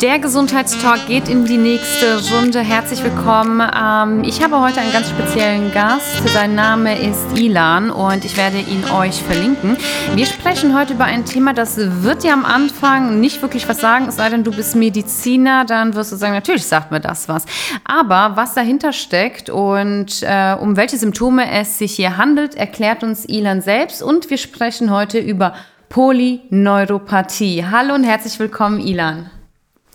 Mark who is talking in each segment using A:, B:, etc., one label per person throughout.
A: Der Gesundheitstalk geht in die nächste Runde. Herzlich willkommen. Ähm, ich habe heute einen ganz speziellen Gast. Sein Name ist Ilan und ich werde ihn euch verlinken. Wir sprechen heute über ein Thema, das wird dir am Anfang nicht wirklich was sagen, es sei denn, du bist Mediziner, dann wirst du sagen, natürlich sagt mir das was. Aber was dahinter steckt und äh, um welche Symptome es sich hier handelt, erklärt uns Ilan selbst und wir sprechen heute über Polyneuropathie. Hallo und herzlich willkommen, Ilan.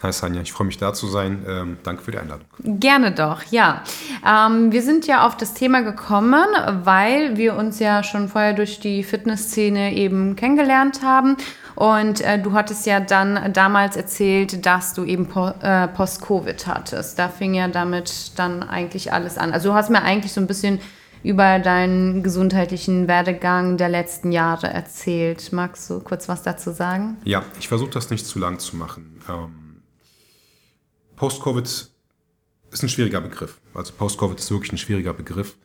B: Hi Sanja, ich freue mich da zu sein. Ähm, danke für die Einladung.
A: Gerne doch, ja. Ähm, wir sind ja auf das Thema gekommen, weil wir uns ja schon vorher durch die Fitnessszene eben kennengelernt haben. Und äh, du hattest ja dann damals erzählt, dass du eben po äh, Post-Covid hattest. Da fing ja damit dann eigentlich alles an. Also du hast mir eigentlich so ein bisschen über deinen gesundheitlichen Werdegang der letzten Jahre erzählt. Magst du kurz was dazu sagen?
B: Ja, ich versuche das nicht zu lang zu machen. Ähm Post-Covid ist ein schwieriger Begriff. Also Post-Covid ist wirklich ein schwieriger Begriff,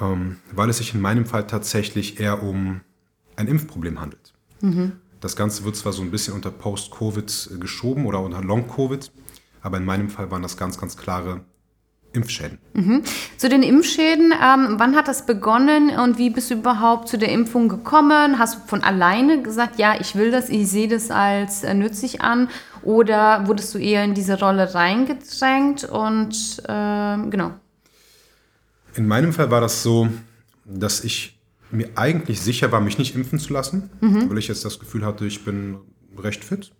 B: ähm, weil es sich in meinem Fall tatsächlich eher um ein Impfproblem handelt. Mhm. Das Ganze wird zwar so ein bisschen unter Post-Covid geschoben oder unter Long-Covid, aber in meinem Fall waren das ganz, ganz klare Impfschäden.
A: Mhm. Zu den Impfschäden, ähm, wann hat das begonnen und wie bist du überhaupt zu der Impfung gekommen? Hast du von alleine gesagt, ja, ich will das, ich sehe das als äh, nützlich an? Oder wurdest du eher in diese Rolle reingedrängt und äh, genau?
B: In meinem Fall war das so, dass ich mir eigentlich sicher war, mich nicht impfen zu lassen, mhm. weil ich jetzt das Gefühl hatte, ich bin recht fit.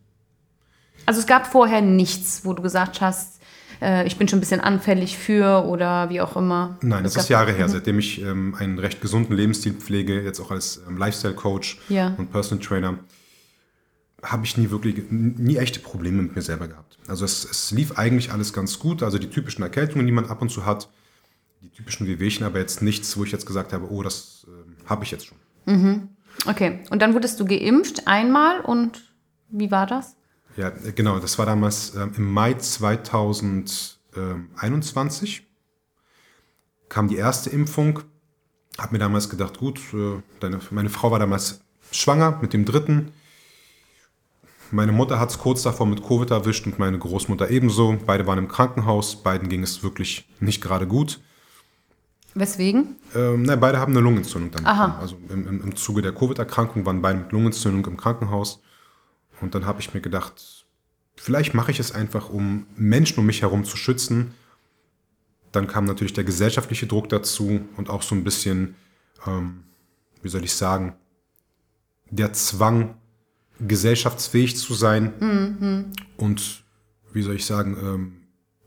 A: Also es gab vorher nichts, wo du gesagt hast, äh, ich bin schon ein bisschen anfällig für oder wie auch immer.
B: Nein, das, das ist Jahre her, mhm. seitdem ich ähm, einen recht gesunden Lebensstil pflege, jetzt auch als ähm, Lifestyle-Coach ja. und Personal Trainer habe ich nie wirklich, nie echte Probleme mit mir selber gehabt. Also es, es, lief eigentlich alles ganz gut. Also die typischen Erkältungen, die man ab und zu hat, die typischen Wehwehchen, aber jetzt nichts, wo ich jetzt gesagt habe, oh, das äh, habe ich jetzt schon.
A: Mhm. Okay, und dann wurdest du geimpft einmal und wie war das?
B: Ja, genau, das war damals äh, im Mai 2021 kam die erste Impfung. Habe mir damals gedacht, gut, äh, deine, meine Frau war damals schwanger mit dem dritten meine Mutter hat es kurz davor mit Covid erwischt und meine Großmutter ebenso. Beide waren im Krankenhaus, beiden ging es wirklich nicht gerade gut.
A: Weswegen?
B: Ähm, na, beide haben eine Lungenentzündung dann Aha. bekommen. Also im, im, im Zuge der Covid-Erkrankung waren beide mit Lungenentzündung im Krankenhaus. Und dann habe ich mir gedacht, vielleicht mache ich es einfach, um Menschen um mich herum zu schützen. Dann kam natürlich der gesellschaftliche Druck dazu und auch so ein bisschen, ähm, wie soll ich sagen, der Zwang, gesellschaftsfähig zu sein mhm. und, wie soll ich sagen, ähm,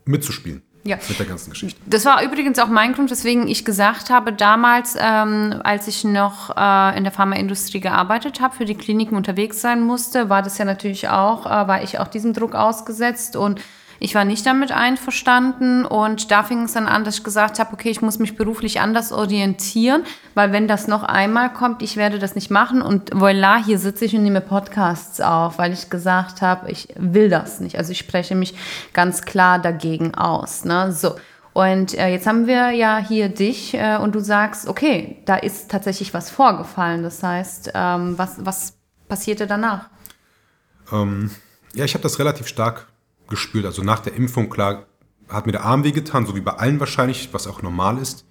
B: mitzuspielen. Ja. Mit der ganzen Geschichte.
A: Das war übrigens auch mein Grund, weswegen ich gesagt habe, damals, ähm, als ich noch äh, in der Pharmaindustrie gearbeitet habe, für die Kliniken unterwegs sein musste, war das ja natürlich auch, äh, war ich auch diesem Druck ausgesetzt und ich war nicht damit einverstanden und da fing es dann an, dass ich gesagt habe, okay, ich muss mich beruflich anders orientieren, weil wenn das noch einmal kommt, ich werde das nicht machen und voila, hier sitze ich und nehme Podcasts auf, weil ich gesagt habe, ich will das nicht. Also ich spreche mich ganz klar dagegen aus. Ne? So. Und äh, jetzt haben wir ja hier dich äh, und du sagst, okay, da ist tatsächlich was vorgefallen. Das heißt, ähm, was, was passierte danach?
B: Ähm, ja, ich habe das relativ stark gespürt. Also nach der Impfung, klar, hat mir der Arm wehgetan, so wie bei allen wahrscheinlich, was auch normal ist.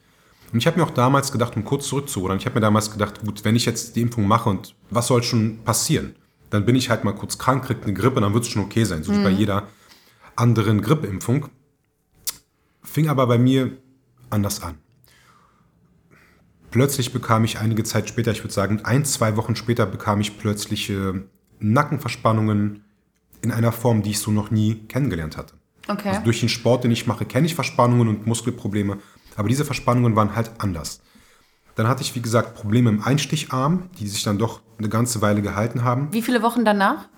B: Und ich habe mir auch damals gedacht, um kurz zurückzurudern, ich habe mir damals gedacht, gut, wenn ich jetzt die Impfung mache und was soll schon passieren? Dann bin ich halt mal kurz krank, kriege eine Grippe, dann wird es schon okay sein, so mhm. wie bei mhm. jeder anderen Grippeimpfung. Fing aber bei mir anders an. Plötzlich bekam ich einige Zeit später, ich würde sagen ein, zwei Wochen später, bekam ich plötzlich äh, Nackenverspannungen, in einer Form, die ich so noch nie kennengelernt hatte. Okay. Also durch den Sport, den ich mache, kenne ich Verspannungen und Muskelprobleme, aber diese Verspannungen waren halt anders. Dann hatte ich, wie gesagt, Probleme im Einsticharm, die sich dann doch eine ganze Weile gehalten haben.
A: Wie viele Wochen danach?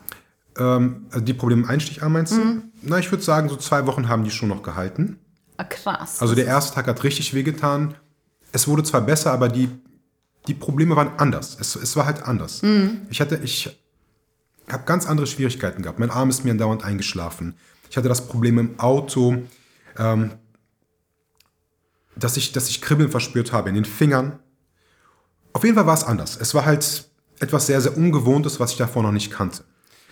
B: Ähm, also die Probleme im Einsticharm meinst du? Mhm. Na, ich würde sagen, so zwei Wochen haben die schon noch gehalten.
A: Ah, krass.
B: Also der erste Tag hat richtig wehgetan. Es wurde zwar besser, aber die, die Probleme waren anders. Es, es war halt anders. Mhm. Ich hatte, ich habe ganz andere Schwierigkeiten gehabt. Mein Arm ist mir dauernd eingeschlafen. Ich hatte das Problem im Auto, ähm, dass, ich, dass ich Kribbeln verspürt habe in den Fingern. Auf jeden Fall war es anders. Es war halt etwas sehr, sehr Ungewohntes, was ich davor noch nicht kannte.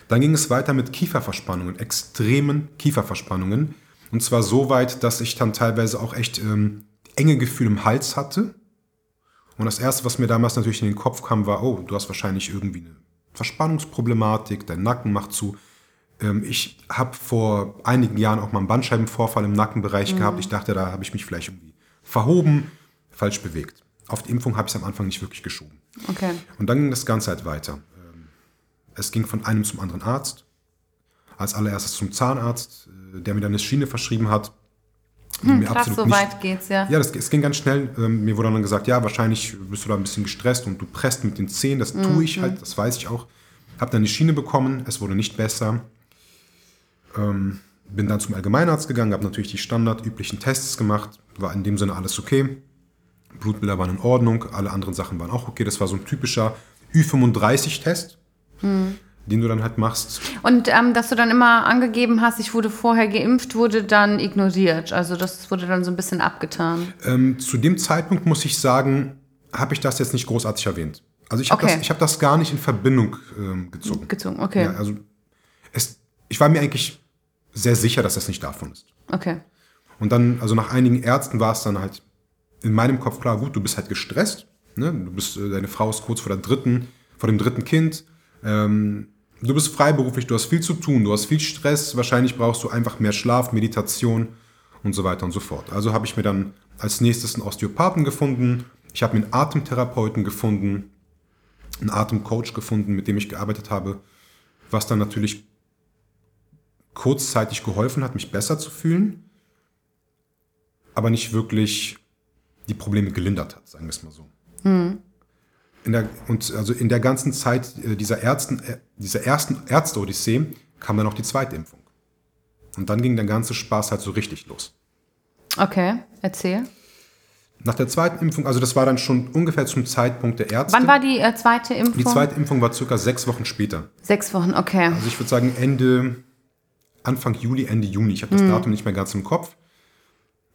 B: Dann ging es weiter mit Kieferverspannungen, extremen Kieferverspannungen. Und zwar so weit, dass ich dann teilweise auch echt ähm, enge Gefühle im Hals hatte. Und das Erste, was mir damals natürlich in den Kopf kam, war, oh, du hast wahrscheinlich irgendwie eine Verspannungsproblematik, dein Nacken macht zu. Ähm, ich habe vor einigen Jahren auch mal einen Bandscheibenvorfall im Nackenbereich mhm. gehabt. Ich dachte, da habe ich mich vielleicht irgendwie verhoben, falsch bewegt. Auf die Impfung habe ich es am Anfang nicht wirklich geschoben.
A: Okay.
B: Und dann ging das Ganze halt weiter. Ähm, es ging von einem zum anderen Arzt. Als allererstes zum Zahnarzt, äh, der mir dann eine Schiene verschrieben hat.
A: Hm, krass, so nicht, weit geht's, ja.
B: Ja, das, es ging ganz schnell. Ähm, mir wurde dann gesagt, ja, wahrscheinlich bist du da ein bisschen gestresst und du presst mit den Zähnen. Das mhm. tue ich halt, das weiß ich auch. Habe dann die Schiene bekommen, es wurde nicht besser. Ähm, bin dann zum Allgemeinarzt gegangen, habe natürlich die standardüblichen Tests gemacht. War in dem Sinne alles okay. Blutbilder waren in Ordnung, alle anderen Sachen waren auch okay. Das war so ein typischer Ü35-Test, hm. Den du dann halt machst.
A: Und ähm, dass du dann immer angegeben hast, ich wurde vorher geimpft, wurde dann ignoriert. Also das wurde dann so ein bisschen abgetan.
B: Ähm, zu dem Zeitpunkt muss ich sagen, habe ich das jetzt nicht großartig erwähnt. Also ich habe okay. das, hab das gar nicht in Verbindung ähm, gezogen.
A: Gezogen, okay.
B: Ja, also es, ich war mir eigentlich sehr sicher, dass das nicht davon ist.
A: Okay.
B: Und dann, also nach einigen Ärzten war es dann halt in meinem Kopf klar, gut, du bist halt gestresst. Ne? Du bist, äh, deine Frau ist kurz vor der dritten, vor dem dritten Kind. Ähm, du bist freiberuflich, du hast viel zu tun, du hast viel Stress. Wahrscheinlich brauchst du einfach mehr Schlaf, Meditation und so weiter und so fort. Also habe ich mir dann als nächstes einen Osteopathen gefunden. Ich habe mir einen Atemtherapeuten gefunden, einen Atemcoach gefunden, mit dem ich gearbeitet habe, was dann natürlich kurzzeitig geholfen hat, mich besser zu fühlen, aber nicht wirklich die Probleme gelindert hat, sagen wir es mal so. Hm. In der, und also in der ganzen Zeit äh, dieser, Ärzten, äh, dieser ersten Ärzte-Odyssee kam dann auch die zweite Impfung. Und dann ging der ganze Spaß halt so richtig los.
A: Okay, erzähl.
B: Nach der zweiten Impfung, also das war dann schon ungefähr zum Zeitpunkt der Ärzte.
A: Wann war die äh, zweite Impfung?
B: Die zweite Impfung war circa sechs Wochen später.
A: Sechs Wochen, okay.
B: Also ich würde sagen Ende, Anfang Juli, Ende Juni. Ich habe das hm. Datum nicht mehr ganz im Kopf.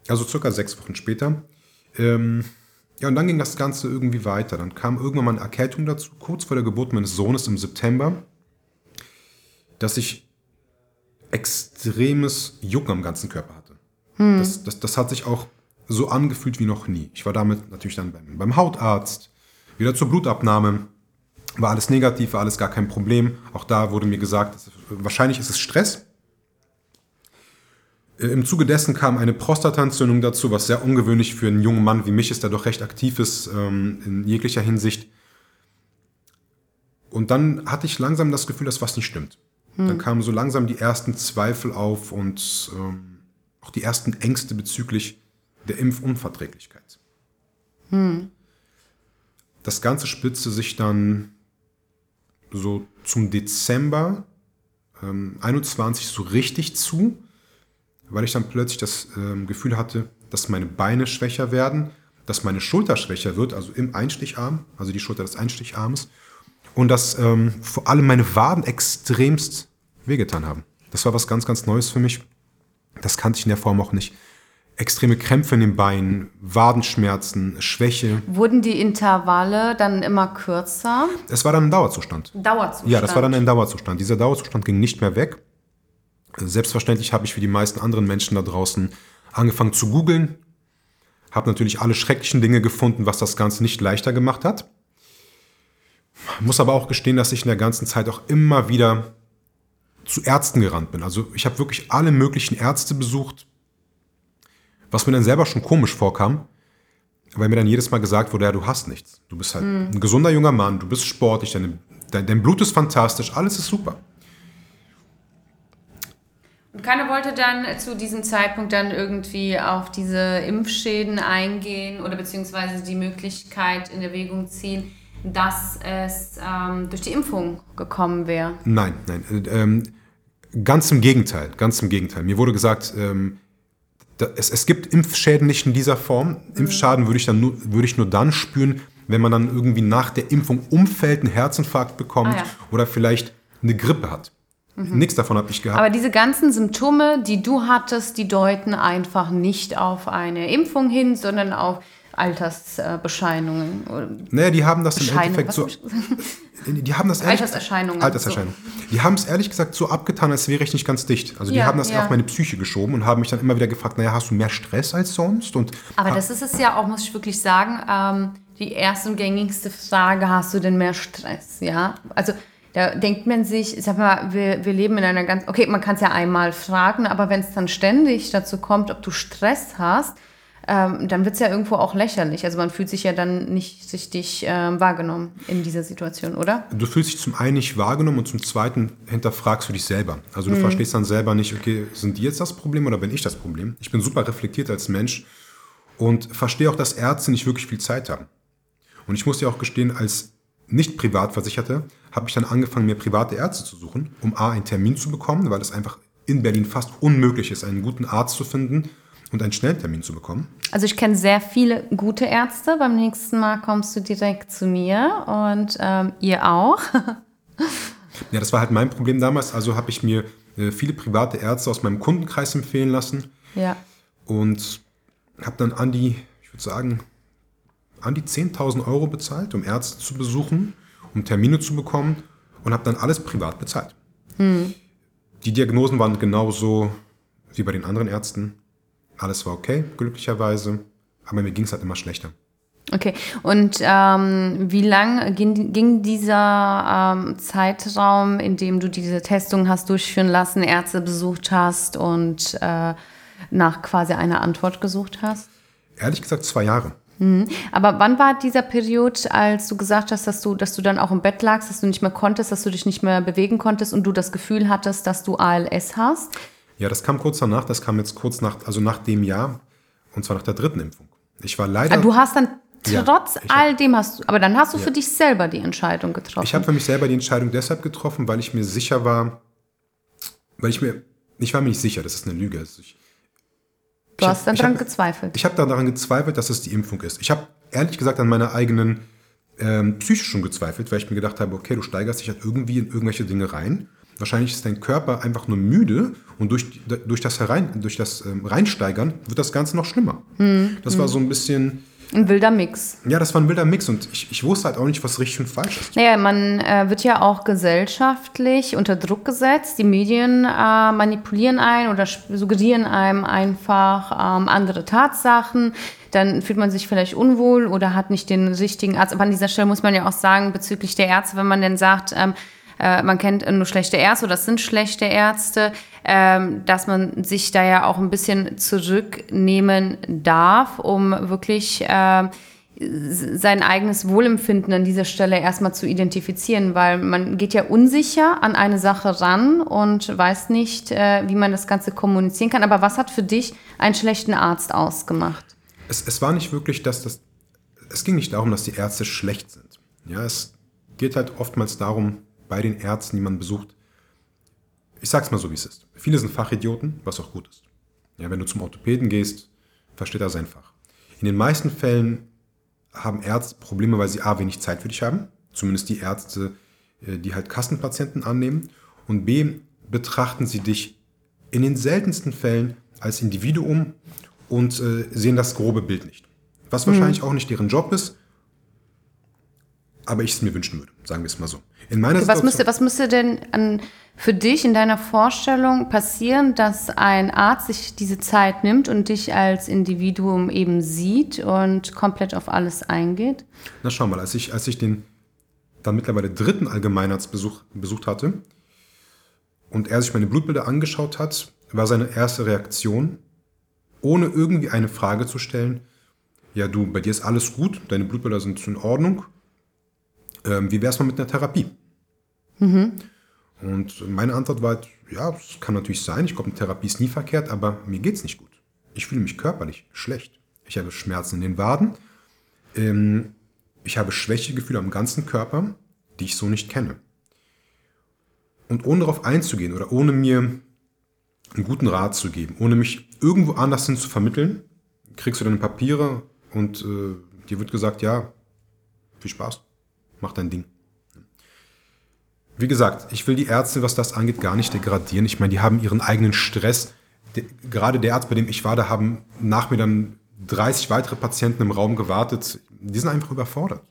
B: Also circa sechs Wochen später. Ähm, ja, und dann ging das Ganze irgendwie weiter. Dann kam irgendwann mal eine Erkältung dazu, kurz vor der Geburt meines Sohnes im September, dass ich extremes Jucken am ganzen Körper hatte. Hm. Das, das, das hat sich auch so angefühlt wie noch nie. Ich war damit natürlich dann beim, beim Hautarzt, wieder zur Blutabnahme. War alles negativ, war alles gar kein Problem. Auch da wurde mir gesagt, wahrscheinlich ist es Stress. Äh, Im Zuge dessen kam eine Prostataentzündung dazu, was sehr ungewöhnlich für einen jungen Mann wie mich ist, der doch recht aktiv ist ähm, in jeglicher Hinsicht. Und dann hatte ich langsam das Gefühl, dass was nicht stimmt. Hm. Dann kamen so langsam die ersten Zweifel auf und ähm, auch die ersten Ängste bezüglich der Impfunverträglichkeit. Hm. Das Ganze spitzte sich dann so zum Dezember ähm, 21 so richtig zu weil ich dann plötzlich das ähm, Gefühl hatte, dass meine Beine schwächer werden, dass meine Schulter schwächer wird, also im Einsticharm, also die Schulter des Einsticharms, und dass ähm, vor allem meine Waden extremst wehgetan haben. Das war was ganz, ganz Neues für mich. Das kannte ich in der Form auch nicht. Extreme Krämpfe in den Beinen, Wadenschmerzen, Schwäche.
A: Wurden die Intervalle dann immer kürzer?
B: Es war dann ein Dauerzustand.
A: Dauerzustand?
B: Ja, das war dann ein Dauerzustand. Dieser Dauerzustand ging nicht mehr weg. Selbstverständlich habe ich wie die meisten anderen Menschen da draußen angefangen zu googeln, habe natürlich alle schrecklichen Dinge gefunden, was das Ganze nicht leichter gemacht hat. Muss aber auch gestehen, dass ich in der ganzen Zeit auch immer wieder zu Ärzten gerannt bin. Also ich habe wirklich alle möglichen Ärzte besucht, was mir dann selber schon komisch vorkam, weil mir dann jedes Mal gesagt wurde, ja, du hast nichts. Du bist halt mhm. ein gesunder junger Mann, du bist sportlich, deine, dein, dein Blut ist fantastisch, alles ist super.
A: Und keiner wollte dann zu diesem Zeitpunkt dann irgendwie auf diese Impfschäden eingehen oder beziehungsweise die Möglichkeit in Erwägung ziehen, dass es ähm, durch die Impfung gekommen wäre.
B: Nein, nein. Äh, ähm, ganz im Gegenteil, ganz im Gegenteil. Mir wurde gesagt, ähm, da, es, es gibt Impfschäden nicht in dieser Form. Mhm. Impfschaden würde ich, dann nur, würde ich nur dann spüren, wenn man dann irgendwie nach der Impfung umfällt, einen Herzinfarkt bekommt ah, ja. oder vielleicht eine Grippe hat. Mhm. Nichts davon habe ich gehabt.
A: Aber diese ganzen Symptome, die du hattest, die deuten einfach nicht auf eine Impfung hin, sondern auf Altersbescheinigungen.
B: naja, die haben das im Endeffekt so. die haben das
A: ehrlich, Alterserscheinungen.
B: Alterserscheinungen. So. Die haben es ehrlich gesagt so abgetan, als wäre ich nicht ganz dicht. Also die ja, haben das ja. auf meine Psyche geschoben und haben mich dann immer wieder gefragt, naja, hast du mehr Stress als sonst? Und
A: Aber das ist es ja auch, muss ich wirklich sagen, ähm, die erste und gängigste Frage, hast du denn mehr Stress? Ja, also da denkt man sich, sag mal, wir, wir leben in einer ganz, okay, man kann es ja einmal fragen, aber wenn es dann ständig dazu kommt, ob du Stress hast, ähm, dann wird es ja irgendwo auch lächerlich. Also man fühlt sich ja dann nicht richtig ähm, wahrgenommen in dieser Situation, oder?
B: Du fühlst dich zum einen nicht wahrgenommen und zum zweiten hinterfragst du dich selber. Also du mhm. verstehst dann selber nicht, okay, sind die jetzt das Problem oder bin ich das Problem? Ich bin super reflektiert als Mensch und verstehe auch, dass Ärzte nicht wirklich viel Zeit haben. Und ich muss dir auch gestehen, als nicht Privatversicherte habe ich dann angefangen, mir private Ärzte zu suchen, um A, einen Termin zu bekommen, weil es einfach in Berlin fast unmöglich ist, einen guten Arzt zu finden und einen Schnelltermin zu bekommen.
A: Also ich kenne sehr viele gute Ärzte. Beim nächsten Mal kommst du direkt zu mir und ähm, ihr auch.
B: ja, das war halt mein Problem damals. Also habe ich mir äh, viele private Ärzte aus meinem Kundenkreis empfehlen lassen.
A: Ja.
B: Und habe dann an die, ich würde sagen, an die 10.000 Euro bezahlt, um Ärzte zu besuchen, um Termine zu bekommen und habe dann alles privat bezahlt. Hm. Die Diagnosen waren genauso wie bei den anderen Ärzten. Alles war okay, glücklicherweise, aber mir ging es halt immer schlechter.
A: Okay, und ähm, wie lang ging, ging dieser ähm, Zeitraum, in dem du diese Testung hast durchführen lassen, Ärzte besucht hast und äh, nach quasi einer Antwort gesucht hast?
B: Ehrlich gesagt zwei Jahre.
A: Mhm. Aber wann war dieser Period, als du gesagt hast, dass du, dass du dann auch im Bett lagst, dass du nicht mehr konntest, dass du dich nicht mehr bewegen konntest und du das Gefühl hattest, dass du ALS hast?
B: Ja, das kam kurz danach, das kam jetzt kurz nach, also nach dem Jahr, und zwar nach der dritten Impfung. Ich war leider.
A: Ah, du hast dann trotz ja, all dem hast du, aber dann hast du ja. für dich selber die Entscheidung getroffen.
B: Ich habe für mich selber die Entscheidung deshalb getroffen, weil ich mir sicher war, weil ich mir, ich war mir nicht sicher, das ist eine Lüge. Also ich,
A: Du hast dann daran gezweifelt.
B: Ich habe daran gezweifelt, dass es die Impfung ist. Ich habe ehrlich gesagt an meiner eigenen ähm, Psyche schon gezweifelt, weil ich mir gedacht habe, okay, du steigerst dich halt irgendwie in irgendwelche Dinge rein. Wahrscheinlich ist dein Körper einfach nur müde und durch, durch das, Herein, durch das ähm, Reinsteigern wird das Ganze noch schlimmer. Hm, das hm. war so ein bisschen
A: ein wilder Mix.
B: Ja, das war ein wilder Mix und ich, ich wusste halt auch nicht, was richtig und falsch ist.
A: Naja, man äh, wird ja auch gesellschaftlich unter Druck gesetzt. Die Medien äh, manipulieren einen oder suggerieren einem einfach ähm, andere Tatsachen. Dann fühlt man sich vielleicht unwohl oder hat nicht den richtigen Arzt. Aber an dieser Stelle muss man ja auch sagen, bezüglich der Ärzte, wenn man denn sagt, ähm, äh, man kennt nur schlechte Ärzte oder das sind schlechte Ärzte, ähm, dass man sich da ja auch ein bisschen zurücknehmen darf, um wirklich äh, sein eigenes Wohlempfinden an dieser Stelle erstmal zu identifizieren, weil man geht ja unsicher an eine Sache ran und weiß nicht, äh, wie man das Ganze kommunizieren kann. Aber was hat für dich einen schlechten Arzt ausgemacht?
B: Es, es war nicht wirklich, dass das, es ging nicht darum, dass die Ärzte schlecht sind. Ja, es geht halt oftmals darum, bei den Ärzten, die man besucht, ich sag's mal so, wie es ist. Viele sind Fachidioten, was auch gut ist. Ja, wenn du zum Orthopäden gehst, versteht er sein Fach. In den meisten Fällen haben Ärzte Probleme, weil sie A, wenig Zeit für dich haben. Zumindest die Ärzte, äh, die halt Kassenpatienten annehmen. Und B, betrachten sie dich in den seltensten Fällen als Individuum und äh, sehen das grobe Bild nicht. Was wahrscheinlich mhm. auch nicht deren Job ist, aber ich es mir wünschen würde, sagen wir es mal so.
A: In meiner was, müsste, was müsste denn an, für dich in deiner Vorstellung passieren, dass ein Arzt sich diese Zeit nimmt und dich als Individuum eben sieht und komplett auf alles eingeht?
B: Na schau mal, als ich, als ich den dann mittlerweile dritten Allgemeinarzt besuch, besucht hatte und er sich meine Blutbilder angeschaut hat, war seine erste Reaktion, ohne irgendwie eine Frage zu stellen, ja du, bei dir ist alles gut, deine Blutbilder sind in Ordnung, ähm, wie wäre es mal mit einer Therapie? Mhm. Und meine Antwort war halt, ja, es kann natürlich sein, ich glaube, eine Therapie ist nie verkehrt, aber mir geht es nicht gut. Ich fühle mich körperlich schlecht. Ich habe Schmerzen in den Waden. Ähm, ich habe Schwächegefühle am ganzen Körper, die ich so nicht kenne. Und ohne darauf einzugehen oder ohne mir einen guten Rat zu geben, ohne mich irgendwo anders hin zu vermitteln, kriegst du deine Papiere und äh, dir wird gesagt, ja, viel Spaß mach dein Ding. Wie gesagt, ich will die Ärzte, was das angeht, gar nicht degradieren. Ich meine, die haben ihren eigenen Stress. gerade der Arzt, bei dem ich war, da haben nach mir dann 30 weitere Patienten im Raum gewartet. Die sind einfach überfordert.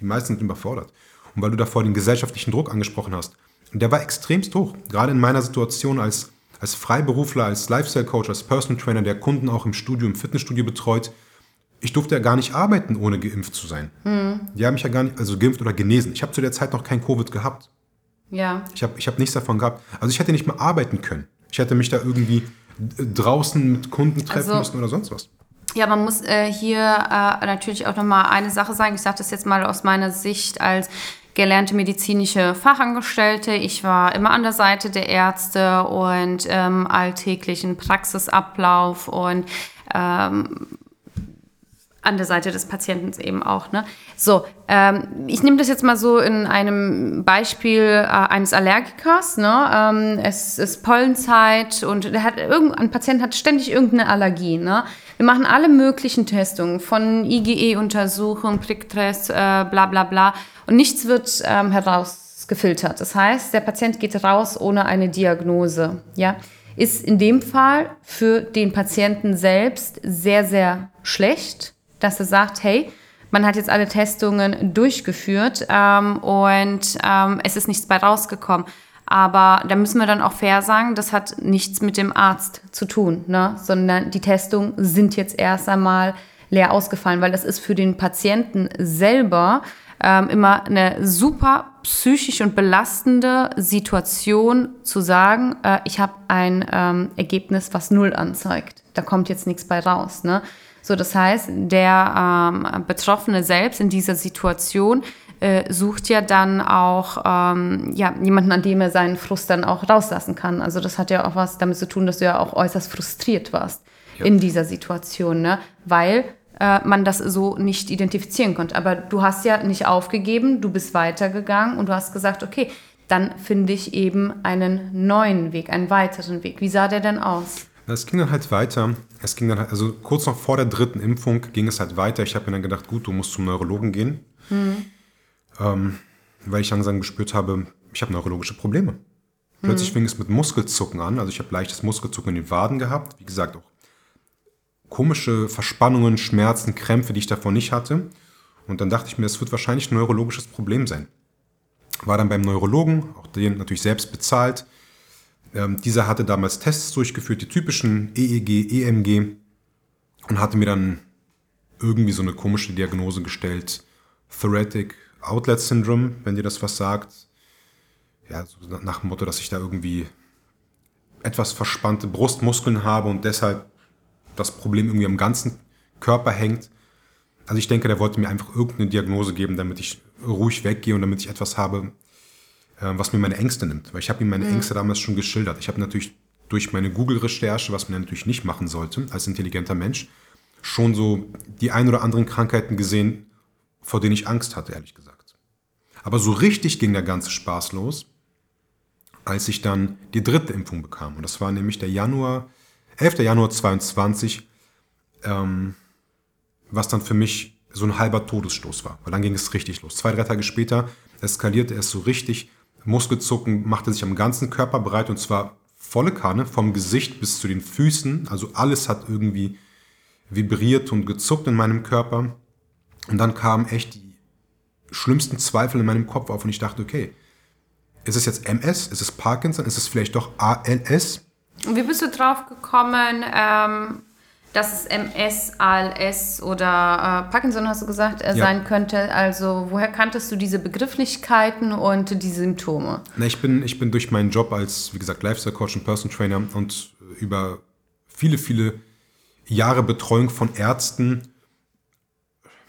B: Die meisten sind überfordert. Und weil du davor den gesellschaftlichen Druck angesprochen hast, der war extremst hoch. Gerade in meiner Situation als, als Freiberufler, als Lifestyle-Coach, als Personal Trainer, der Kunden auch im Studio, im Fitnessstudio betreut, ich durfte ja gar nicht arbeiten, ohne geimpft zu sein. Mhm. Die haben mich ja gar nicht, also geimpft oder genesen. Ich habe zu der Zeit noch kein Covid gehabt.
A: Ja.
B: Ich habe ich hab nichts davon gehabt. Also ich hätte nicht mehr arbeiten können. Ich hätte mich da irgendwie draußen mit Kunden treffen also, müssen oder sonst was.
A: Ja, man muss äh, hier äh, natürlich auch nochmal eine Sache sagen. Ich sage das jetzt mal aus meiner Sicht als gelernte medizinische Fachangestellte. Ich war immer an der Seite der Ärzte und ähm, alltäglichen Praxisablauf und ähm, an der Seite des Patienten eben auch. Ne? So, ähm, ich nehme das jetzt mal so in einem Beispiel äh, eines Allergikers. Ne? Ähm, es ist Pollenzeit und der hat irgend, ein Patient hat ständig irgendeine Allergie. Ne? Wir machen alle möglichen Testungen, von IgE-Untersuchung, Pricktest, äh, bla bla bla. Und nichts wird ähm, herausgefiltert. Das heißt, der Patient geht raus ohne eine Diagnose. Ja? Ist in dem Fall für den Patienten selbst sehr, sehr schlecht dass er sagt, hey, man hat jetzt alle Testungen durchgeführt ähm, und ähm, es ist nichts bei rausgekommen. Aber da müssen wir dann auch fair sagen, das hat nichts mit dem Arzt zu tun, ne? sondern die Testungen sind jetzt erst einmal leer ausgefallen, weil das ist für den Patienten selber ähm, immer eine super psychisch und belastende Situation zu sagen, äh, ich habe ein ähm, Ergebnis, was null anzeigt. Da kommt jetzt nichts bei raus. Ne? So, das heißt, der ähm, Betroffene selbst in dieser Situation äh, sucht ja dann auch ähm, ja, jemanden, an dem er seinen Frust dann auch rauslassen kann. Also das hat ja auch was damit zu tun, dass du ja auch äußerst frustriert warst ja. in dieser Situation, ne? weil äh, man das so nicht identifizieren konnte. Aber du hast ja nicht aufgegeben, du bist weitergegangen und du hast gesagt, okay, dann finde ich eben einen neuen Weg, einen weiteren Weg. Wie sah der denn aus?
B: Es ging dann halt weiter. Es ging dann halt, also kurz noch vor der dritten Impfung ging es halt weiter. Ich habe mir dann gedacht, gut, du musst zum Neurologen gehen. Mhm. Ähm, weil ich langsam gespürt habe, ich habe neurologische Probleme. Plötzlich mhm. fing es mit Muskelzucken an. Also ich habe leichtes Muskelzucken in den Waden gehabt. Wie gesagt, auch komische Verspannungen, Schmerzen, Krämpfe, die ich davor nicht hatte. Und dann dachte ich mir, es wird wahrscheinlich ein neurologisches Problem sein. War dann beim Neurologen, auch den natürlich selbst bezahlt. Ähm, dieser hatte damals Tests durchgeführt, die typischen EEG, EMG und hatte mir dann irgendwie so eine komische Diagnose gestellt. Thoracic Outlet Syndrome, wenn dir das was sagt. Ja, so nach dem Motto, dass ich da irgendwie etwas verspannte Brustmuskeln habe und deshalb das Problem irgendwie am ganzen Körper hängt. Also ich denke, der wollte mir einfach irgendeine Diagnose geben, damit ich ruhig weggehe und damit ich etwas habe, was mir meine Ängste nimmt. Weil ich habe ihm meine mhm. Ängste damals schon geschildert. Ich habe natürlich durch meine Google-Recherche, was man natürlich nicht machen sollte als intelligenter Mensch, schon so die ein oder anderen Krankheiten gesehen, vor denen ich Angst hatte, ehrlich gesagt. Aber so richtig ging der ganze Spaß los, als ich dann die dritte Impfung bekam. Und das war nämlich der Januar, 11. Januar 22, ähm, was dann für mich so ein halber Todesstoß war. Weil dann ging es richtig los. Zwei, drei Tage später eskalierte es so richtig. Muskelzucken machte sich am ganzen Körper breit und zwar volle Kanne, vom Gesicht bis zu den Füßen. Also alles hat irgendwie vibriert und gezuckt in meinem Körper. Und dann kamen echt die schlimmsten Zweifel in meinem Kopf auf und ich dachte, okay, ist es jetzt MS? Ist es Parkinson? Ist es vielleicht doch ALS?
A: Wie bist du drauf gekommen, ähm, dass es MS, ALS oder äh, Parkinson, hast du gesagt, äh, ja. sein könnte. Also woher kanntest du diese Begrifflichkeiten und die Symptome?
B: Na, ich, bin, ich bin durch meinen Job als, wie gesagt, Lifestyle Coach und Person Trainer und über viele, viele Jahre Betreuung von Ärzten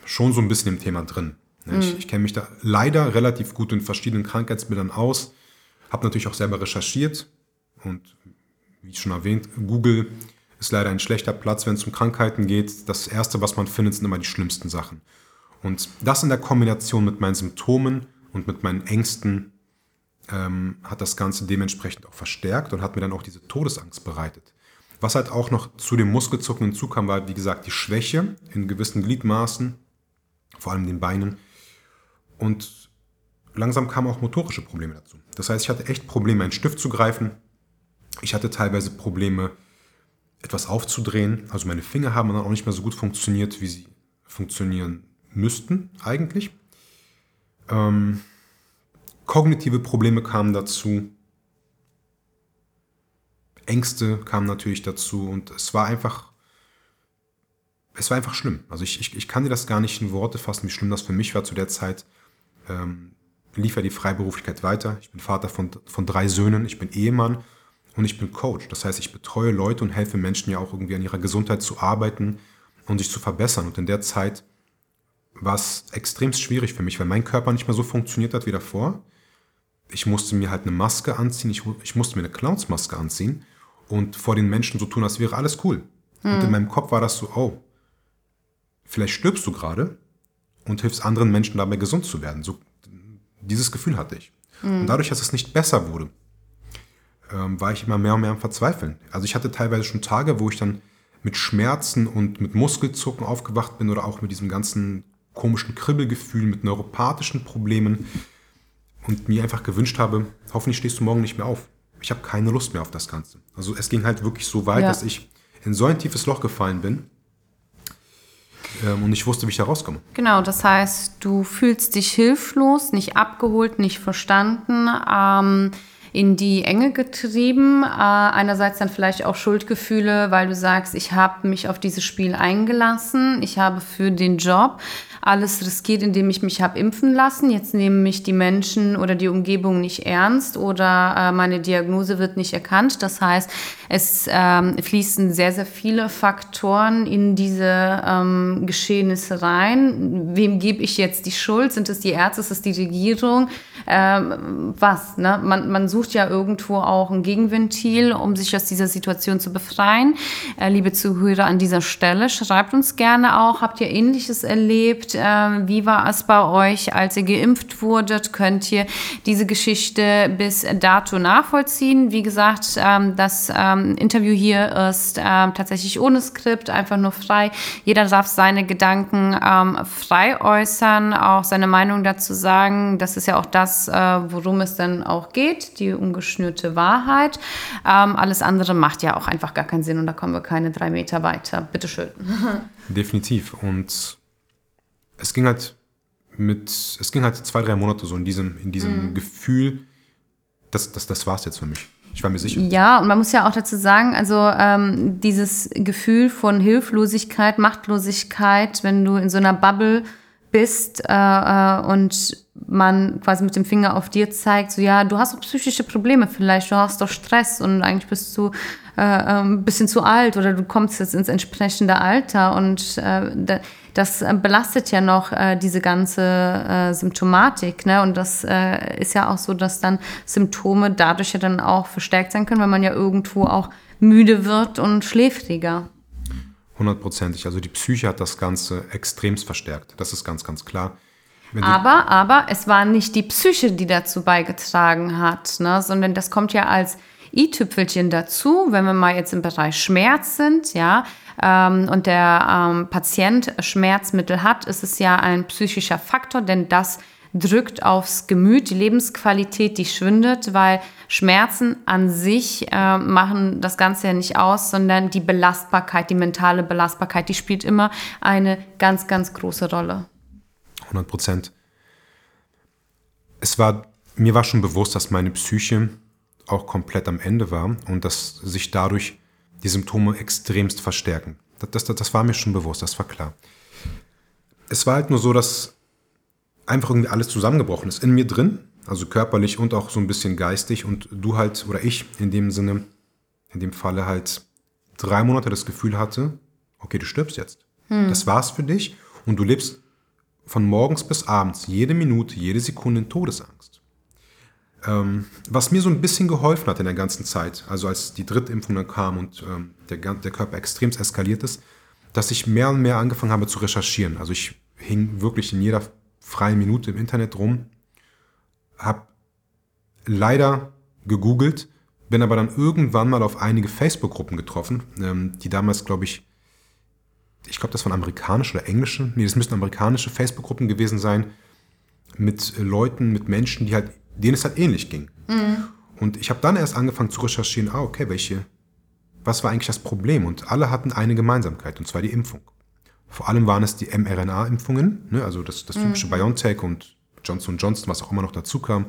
B: schon so ein bisschen im Thema drin. Mhm. Ich, ich kenne mich da leider relativ gut in verschiedenen Krankheitsbildern aus, habe natürlich auch selber recherchiert und wie schon erwähnt, Google ist leider ein schlechter Platz, wenn es um Krankheiten geht. Das Erste, was man findet, sind immer die schlimmsten Sachen. Und das in der Kombination mit meinen Symptomen und mit meinen Ängsten ähm, hat das Ganze dementsprechend auch verstärkt und hat mir dann auch diese Todesangst bereitet. Was halt auch noch zu dem Muskelzucken hinzukam, war, wie gesagt, die Schwäche in gewissen Gliedmaßen, vor allem den Beinen. Und langsam kamen auch motorische Probleme dazu. Das heißt, ich hatte echt Probleme, einen Stift zu greifen. Ich hatte teilweise Probleme, etwas aufzudrehen. Also meine Finger haben dann auch nicht mehr so gut funktioniert, wie sie funktionieren müssten eigentlich. Ähm, kognitive Probleme kamen dazu. Ängste kamen natürlich dazu und es war einfach, es war einfach schlimm. Also ich, ich, ich kann dir das gar nicht in Worte fassen, wie schlimm das für mich war zu der Zeit. Ähm, lief ja die Freiberuflichkeit weiter. Ich bin Vater von, von drei Söhnen, ich bin Ehemann und ich bin Coach. Das heißt, ich betreue Leute und helfe Menschen ja auch irgendwie an ihrer Gesundheit zu arbeiten und sich zu verbessern. Und in der Zeit war es extrem schwierig für mich, weil mein Körper nicht mehr so funktioniert hat wie davor. Ich musste mir halt eine Maske anziehen, ich, ich musste mir eine Clownsmaske anziehen und vor den Menschen so tun, als wäre alles cool. Mhm. Und in hm. meinem Kopf war das so, oh, vielleicht stirbst du gerade und hilfst anderen Menschen dabei gesund zu werden. So, dieses Gefühl hatte ich. Mhm. Und dadurch, dass es nicht besser wurde, ähm, war ich immer mehr und mehr am Verzweifeln. Also ich hatte teilweise schon Tage, wo ich dann mit Schmerzen und mit Muskelzucken aufgewacht bin oder auch mit diesem ganzen komischen Kribbelgefühl, mit neuropathischen Problemen und mir einfach gewünscht habe, hoffentlich stehst du morgen nicht mehr auf. Ich habe keine Lust mehr auf das Ganze. Also es ging halt wirklich so weit, ja. dass ich in so ein tiefes Loch gefallen bin ähm, und ich wusste, wie ich da rauskomme.
A: Genau, das heißt, du fühlst dich hilflos, nicht abgeholt, nicht verstanden. Ähm, in die Enge getrieben. Äh, einerseits dann vielleicht auch Schuldgefühle, weil du sagst, ich habe mich auf dieses Spiel eingelassen, ich habe für den Job alles riskiert, indem ich mich habe impfen lassen. Jetzt nehmen mich die Menschen oder die Umgebung nicht ernst oder äh, meine Diagnose wird nicht erkannt. Das heißt, es ähm, fließen sehr, sehr viele Faktoren in diese ähm, Geschehnisse rein. Wem gebe ich jetzt die Schuld? Sind es die Ärzte? Ist es die Regierung? Ähm, was? Ne? Man, man sucht ja irgendwo auch ein Gegenventil, um sich aus dieser Situation zu befreien. Äh, liebe Zuhörer an dieser Stelle, schreibt uns gerne auch, habt ihr Ähnliches erlebt? Äh, wie war es bei euch, als ihr geimpft wurdet? Könnt ihr diese Geschichte bis dato nachvollziehen? Wie gesagt, ähm, das ähm, Interview hier ist ähm, tatsächlich ohne Skript, einfach nur frei. Jeder darf seine Gedanken ähm, frei äußern, auch seine Meinung dazu sagen. Das ist ja auch das, äh, worum es dann auch geht, die ungeschnürte Wahrheit. Ähm, alles andere macht ja auch einfach gar keinen Sinn und da kommen wir keine drei Meter weiter. Bitteschön.
B: Definitiv. Und es ging halt mit, es ging halt zwei, drei Monate so in diesem, in diesem mhm. Gefühl, das, das, das war es jetzt für mich. Ich war mir sicher.
A: Ja, und man muss ja auch dazu sagen, also ähm, dieses Gefühl von Hilflosigkeit, Machtlosigkeit, wenn du in so einer Bubble bist äh, äh, und man quasi mit dem Finger auf dir zeigt, so ja, du hast doch psychische Probleme vielleicht, du hast doch Stress und eigentlich bist du äh, ein ähm, bisschen zu alt oder du kommst jetzt ins entsprechende Alter und äh, das belastet ja noch äh, diese ganze äh, Symptomatik. Ne? Und das äh, ist ja auch so, dass dann Symptome dadurch ja dann auch verstärkt sein können, weil man ja irgendwo auch müde wird und schläfriger.
B: Hundertprozentig. Also die Psyche hat das Ganze extremst verstärkt. Das ist ganz, ganz klar.
A: Aber, aber es war nicht die Psyche, die dazu beigetragen hat, ne? sondern das kommt ja als i-Tüpfelchen dazu, wenn wir mal jetzt im Bereich Schmerz sind, ja, ähm, und der ähm, Patient Schmerzmittel hat, ist es ja ein psychischer Faktor, denn das drückt aufs Gemüt, die Lebensqualität, die schwindet, weil Schmerzen an sich äh, machen das Ganze ja nicht aus, sondern die Belastbarkeit, die mentale Belastbarkeit, die spielt immer eine ganz, ganz große Rolle.
B: 100 Prozent. Es war, mir war schon bewusst, dass meine Psyche auch komplett am Ende war und dass sich dadurch die Symptome extremst verstärken. Das, das, das war mir schon bewusst, das war klar. Es war halt nur so, dass einfach irgendwie alles zusammengebrochen ist in mir drin, also körperlich und auch so ein bisschen geistig und du halt oder ich in dem Sinne, in dem Falle halt drei Monate das Gefühl hatte, okay, du stirbst jetzt. Hm. Das war's für dich und du lebst von morgens bis abends jede Minute, jede Sekunde in Todesangst. Ähm, was mir so ein bisschen geholfen hat in der ganzen Zeit, also als die Drittimpfung dann kam und ähm, der, der Körper extrem eskaliert ist, dass ich mehr und mehr angefangen habe zu recherchieren. Also ich hing wirklich in jeder freien Minute im Internet rum, habe leider gegoogelt, bin aber dann irgendwann mal auf einige Facebook-Gruppen getroffen, ähm, die damals, glaube ich, ich glaube, das waren amerikanische oder englische, nee, das müssten amerikanische Facebook-Gruppen gewesen sein, mit Leuten, mit Menschen, die halt denen es halt ähnlich ging. Mhm. Und ich habe dann erst angefangen zu recherchieren, ah, okay, welche, was war eigentlich das Problem? Und alle hatten eine Gemeinsamkeit, und zwar die Impfung. Vor allem waren es die mRNA-Impfungen, ne, also das, das typische mhm. BioNTech und Johnson Johnson, was auch immer noch dazu kam.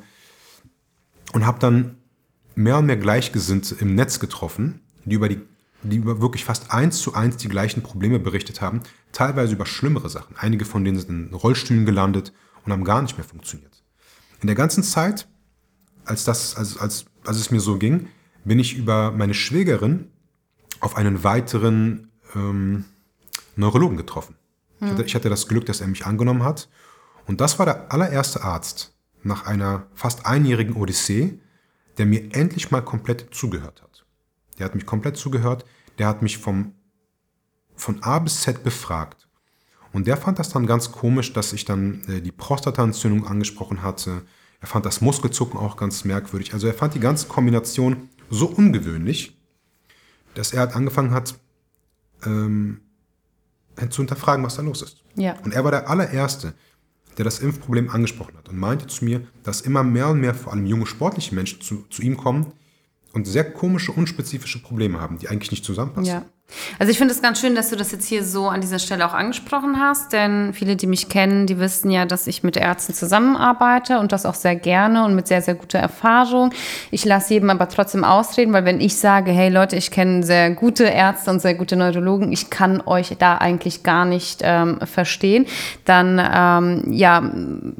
B: und habe dann mehr und mehr Gleichgesinnte im Netz getroffen, die über die die über wirklich fast eins zu eins die gleichen Probleme berichtet haben, teilweise über schlimmere Sachen. Einige von denen sind in Rollstühlen gelandet und haben gar nicht mehr funktioniert. In der ganzen Zeit, als, das, als, als, als es mir so ging, bin ich über meine Schwägerin auf einen weiteren ähm, Neurologen getroffen. Hm. Ich, hatte, ich hatte das Glück, dass er mich angenommen hat. Und das war der allererste Arzt nach einer fast einjährigen Odyssee, der mir endlich mal komplett zugehört hat. Der hat mich komplett zugehört, der hat mich vom, von A bis Z befragt. Und der fand das dann ganz komisch, dass ich dann äh, die Prostataentzündung angesprochen hatte. Er fand das Muskelzucken auch ganz merkwürdig. Also er fand die ganze Kombination so ungewöhnlich, dass er halt angefangen hat, ähm, zu hinterfragen, was da los ist.
A: Ja.
B: Und er war der allererste, der das Impfproblem angesprochen hat und meinte zu mir, dass immer mehr und mehr vor allem junge sportliche Menschen zu, zu ihm kommen, und sehr komische, unspezifische Probleme haben, die eigentlich nicht zusammenpassen.
A: Ja. Also ich finde es ganz schön, dass du das jetzt hier so an dieser Stelle auch angesprochen hast, denn viele, die mich kennen, die wissen ja, dass ich mit Ärzten zusammenarbeite und das auch sehr gerne und mit sehr, sehr guter Erfahrung. Ich lasse jedem aber trotzdem ausreden, weil wenn ich sage, hey Leute, ich kenne sehr gute Ärzte und sehr gute Neurologen, ich kann euch da eigentlich gar nicht ähm, verstehen, dann ähm, ja,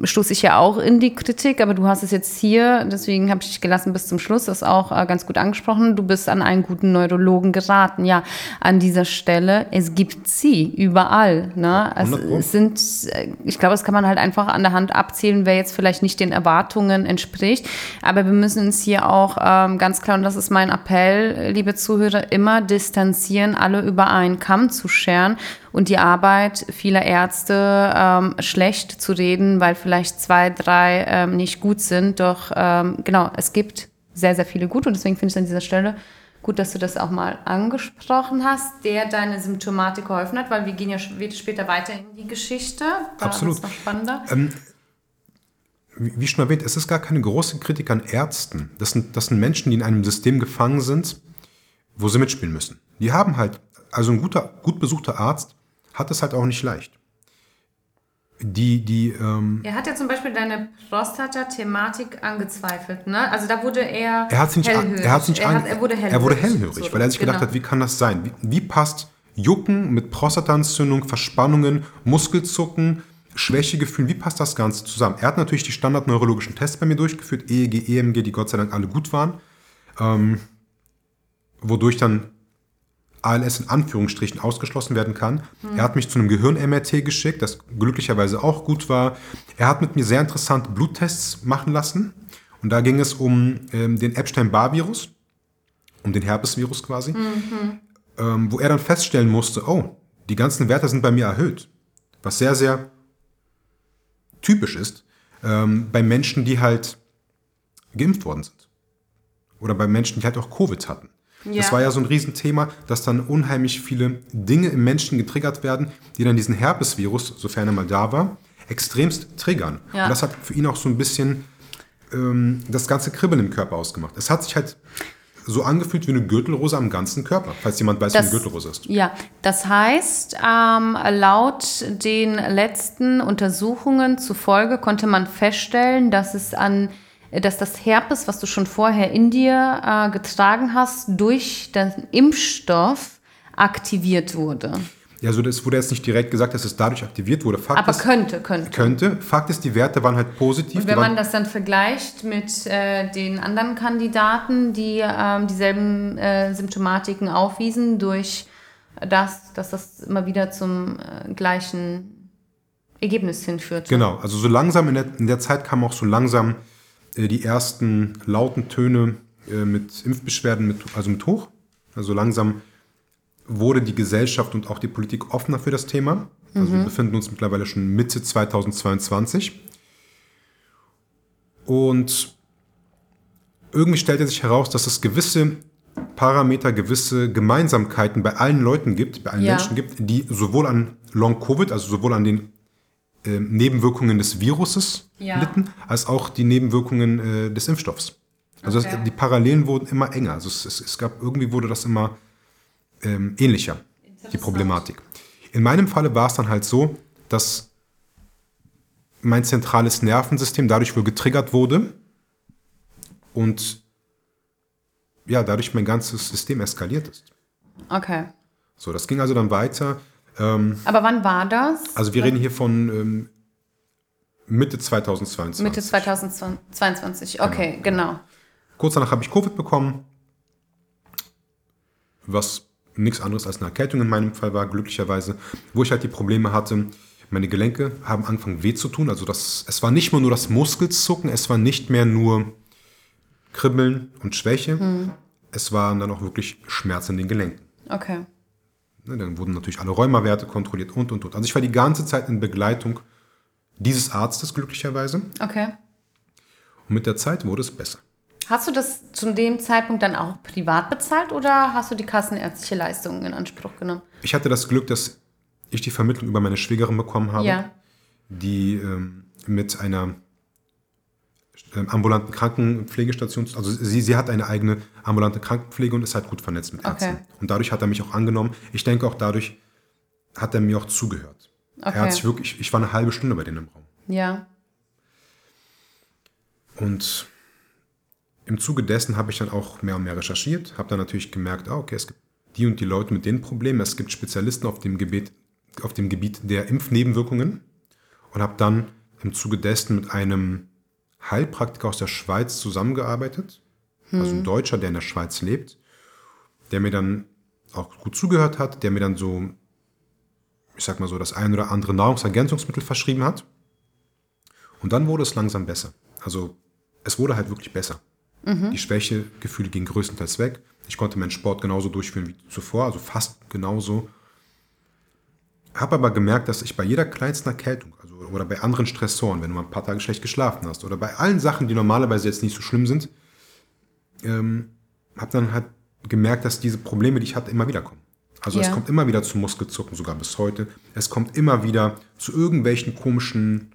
A: stoße ich ja auch in die Kritik, aber du hast es jetzt hier, deswegen habe ich dich gelassen bis zum Schluss, das auch äh, ganz gut angesprochen, du bist an einen guten Neurologen geraten. Ja, an dieser Stelle. Es gibt sie überall. Ne? Also es sind, äh, ich glaube, das kann man halt einfach an der Hand abzählen, wer jetzt vielleicht nicht den Erwartungen entspricht. Aber wir müssen uns hier auch ähm, ganz klar, und das ist mein Appell, liebe Zuhörer, immer distanzieren, alle über einen Kamm zu scheren und die Arbeit vieler Ärzte ähm, schlecht zu reden, weil vielleicht zwei, drei ähm, nicht gut sind. Doch ähm, genau, es gibt sehr, sehr viele gut und deswegen finde ich an dieser Stelle Gut, dass du das auch mal angesprochen hast, der deine Symptomatik geholfen hat, weil wir gehen ja später weiter in die Geschichte.
B: Da Absolut. Noch spannender. Ähm, wie schon erwähnt, es ist gar keine große Kritik an Ärzten. Das sind, das sind Menschen, die in einem System gefangen sind, wo sie mitspielen müssen. Die haben halt, also ein guter, gut besuchter Arzt hat es halt auch nicht leicht die, die. Ähm,
A: er hat ja zum Beispiel deine Prostata-Thematik angezweifelt, ne? Also da wurde er.
B: Er hat nicht, hellhörig. Er, hat nicht er, hat, er wurde hellhörig. Er wurde hellhörig, so, weil er sich genau. gedacht hat, wie kann das sein? Wie, wie passt Jucken mit Prostataentzündung, Verspannungen, Muskelzucken, Schwächegefühlen, wie passt das Ganze zusammen? Er hat natürlich die standardneurologischen Tests bei mir durchgeführt, EEG, EMG, die Gott sei Dank alle gut waren, ähm, wodurch dann ALS in Anführungsstrichen ausgeschlossen werden kann. Mhm. Er hat mich zu einem Gehirn-MRT geschickt, das glücklicherweise auch gut war. Er hat mit mir sehr interessante Bluttests machen lassen. Und da ging es um ähm, den Epstein-Barr-Virus, um den Herpesvirus quasi, mhm. ähm, wo er dann feststellen musste, oh, die ganzen Werte sind bei mir erhöht. Was sehr, sehr typisch ist ähm, bei Menschen, die halt geimpft worden sind. Oder bei Menschen, die halt auch Covid hatten. Ja. Das war ja so ein Riesenthema, dass dann unheimlich viele Dinge im Menschen getriggert werden, die dann diesen Herpesvirus, sofern er mal da war, extremst triggern. Ja. Und das hat für ihn auch so ein bisschen ähm, das ganze Kribbeln im Körper ausgemacht. Es hat sich halt so angefühlt wie eine Gürtelrose am ganzen Körper, falls jemand weiß, das, wie eine Gürtelrose ist.
A: Ja, das heißt, ähm, laut den letzten Untersuchungen zufolge konnte man feststellen, dass es an dass das Herpes, was du schon vorher in dir äh, getragen hast, durch den Impfstoff aktiviert wurde.
B: Ja, also das wurde jetzt nicht direkt gesagt, dass es dadurch aktiviert wurde.
A: Fakt Aber ist, könnte, könnte.
B: Könnte. Fakt ist, die Werte waren halt positiv.
A: Und wenn man das dann vergleicht mit äh, den anderen Kandidaten, die äh, dieselben äh, Symptomatiken aufwiesen, durch das, dass das immer wieder zum äh, gleichen Ergebnis hinführt.
B: Genau, also so langsam in der, in der Zeit kam auch so langsam äh, die ersten lauten Töne äh, mit Impfbeschwerden, mit, also mit hoch. Also langsam wurde die Gesellschaft und auch die Politik offener für das Thema. Also mhm. wir befinden uns mittlerweile schon Mitte 2022. Und irgendwie stellte sich heraus, dass es gewisse Parameter, gewisse Gemeinsamkeiten bei allen Leuten gibt, bei allen ja. Menschen gibt, die sowohl an Long-Covid, also sowohl an den äh, Nebenwirkungen des Viruses ja. litten, als auch die Nebenwirkungen äh, des Impfstoffs. Also okay. das, die Parallelen wurden immer enger. Also es, es, es gab irgendwie wurde das immer ähm, ähnlicher, die Problematik. In meinem Falle war es dann halt so, dass mein zentrales Nervensystem dadurch wohl getriggert wurde und ja, dadurch mein ganzes System eskaliert ist.
A: Okay.
B: So, das ging also dann weiter. Ähm,
A: Aber wann war das?
B: also wir reden hier von ähm, Mitte 2022.
A: Mitte 2022. Okay, genau.
B: Kurz danach habe ich Covid bekommen, was nichts anderes als eine Erkältung in meinem Fall war, glücklicherweise, wo ich halt die Probleme hatte. Meine Gelenke haben angefangen weh zu tun. Also das, es war nicht mehr nur das Muskelzucken, es war nicht mehr nur Kribbeln und Schwäche. Es waren dann auch wirklich Schmerzen in den Gelenken.
A: Okay.
B: Ne, Dann wurden natürlich alle Rheumawerte kontrolliert und, und, und. Also ich war die ganze Zeit in Begleitung dieses Arztes glücklicherweise.
A: Okay.
B: Und mit der Zeit wurde es besser.
A: Hast du das zu dem Zeitpunkt dann auch privat bezahlt oder hast du die kassenärztliche Leistungen in Anspruch genommen?
B: Ich hatte das Glück, dass ich die Vermittlung über meine Schwägerin bekommen habe,
A: Ja.
B: die ähm, mit einer ambulanten Krankenpflegestation, also sie, sie hat eine eigene ambulante Krankenpflege und ist halt gut vernetzt mit Ärzten.
A: Okay.
B: Und dadurch hat er mich auch angenommen. Ich denke auch dadurch hat er mir auch zugehört.
A: Okay.
B: Er hat sich wirklich, ich war eine halbe Stunde bei denen im Raum.
A: Ja.
B: Und im Zuge dessen habe ich dann auch mehr und mehr recherchiert, habe dann natürlich gemerkt, ah, okay, es gibt die und die Leute mit den Problemen, es gibt Spezialisten auf dem Gebiet, auf dem Gebiet der Impfnebenwirkungen und habe dann im Zuge dessen mit einem Heilpraktiker aus der Schweiz zusammengearbeitet, also ein Deutscher, der in der Schweiz lebt, der mir dann auch gut zugehört hat, der mir dann so, ich sag mal so, das ein oder andere Nahrungsergänzungsmittel verschrieben hat. Und dann wurde es langsam besser. Also es wurde halt wirklich besser. Die Schwächegefühle gingen größtenteils weg. Ich konnte meinen Sport genauso durchführen wie zuvor, also fast genauso. Habe aber gemerkt, dass ich bei jeder kleinsten Erkältung oder bei anderen Stressoren, wenn du mal ein paar Tage schlecht geschlafen hast oder bei allen Sachen, die normalerweise jetzt nicht so schlimm sind, ähm, habe dann halt gemerkt, dass diese Probleme, die ich hatte, immer wieder kommen. Also es
A: Ja.
B: kommt immer wieder zu Muskelzucken, sogar bis heute. Es kommt immer wieder zu irgendwelchen komischen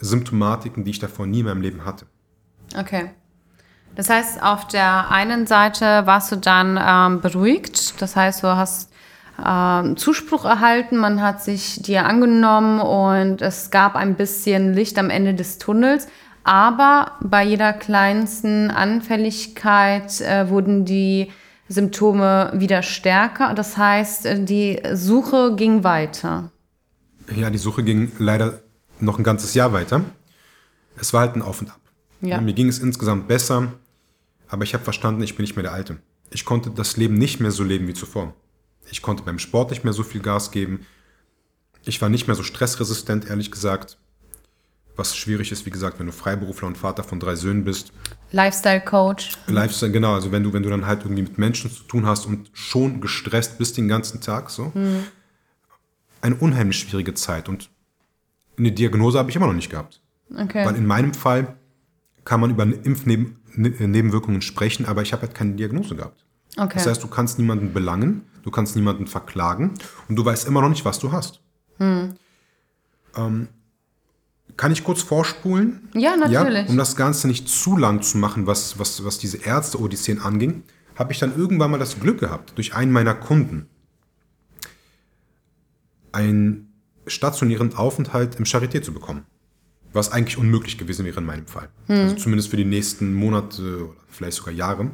B: Symptomatiken, die ich davor nie in meinem Leben hatte.
A: Okay. Das heißt, auf der einen Seite warst du dann ähm, beruhigt. Das heißt, du hast ähm, Zuspruch erhalten, man hat sich dir angenommen und es gab ein bisschen Licht am Ende des Tunnels. Aber bei jeder kleinsten Anfälligkeit äh, wurden die Symptome wieder stärker. Das heißt, äh, die Suche ging weiter.
B: Ja, die Suche ging leider noch ein ganzes Jahr weiter. Es war halt ein Auf und Ab.
A: Ja.
B: Mir ging es insgesamt besser, aber ich habe verstanden, ich bin nicht mehr der Alte. Ich konnte das Leben nicht mehr so leben wie zuvor. Ich konnte beim Sport nicht mehr so viel Gas geben. Ich war nicht mehr so stressresistent, ehrlich gesagt. Was schwierig ist, wie gesagt, wenn du Freiberufler und Vater von drei Söhnen bist.
A: Lifestyle Coach.
B: Lifestyle, genau, also wenn du, wenn du dann halt irgendwie mit Menschen zu tun hast und schon gestresst bist den ganzen Tag, so. Eine unheimlich schwierige Zeit und eine Diagnose habe ich immer noch nicht gehabt.
A: Okay.
B: Weil in meinem Fall kann man über Impfnebenwirkungen sprechen, aber ich habe halt keine Diagnose gehabt.
A: okay.
B: Das heißt, du kannst niemanden belangen, du kannst niemanden verklagen und du weißt immer noch nicht, was du hast. Ähm, kann ich kurz vorspulen?
A: ja, natürlich.
B: Ja, um das Ganze nicht zu lang zu machen, was, was, was diese Ärzte-Odysseen anging, habe ich dann irgendwann mal das Glück gehabt, durch einen meiner Kunden einen stationären Aufenthalt im Charité zu bekommen. Was eigentlich unmöglich gewesen wäre in meinem Fall. Also zumindest für die nächsten Monate oder vielleicht sogar Jahre,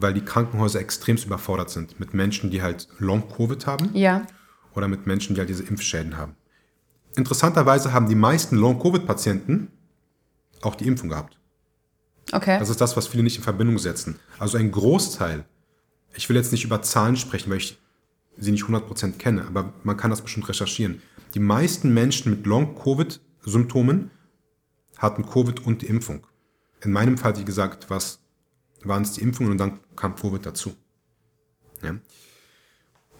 B: weil die Krankenhäuser extremst überfordert sind mit Menschen, die halt Long-Covid haben
A: ja.
B: oder mit Menschen, die halt diese Impfschäden haben. Interessanterweise haben die meisten Long-Covid-Patienten auch die Impfung gehabt.
A: Okay.
B: Das ist das, was viele nicht in Verbindung setzen. Also ein Großteil, ich will jetzt nicht über Zahlen sprechen, weil ich sie nicht 100% kenne, aber man kann das bestimmt recherchieren. Die meisten Menschen mit Long-Covid-Symptomen hatten Covid und die Impfung. In meinem Fall, wie gesagt, was waren es die Impfungen und dann kam Covid dazu. Ja.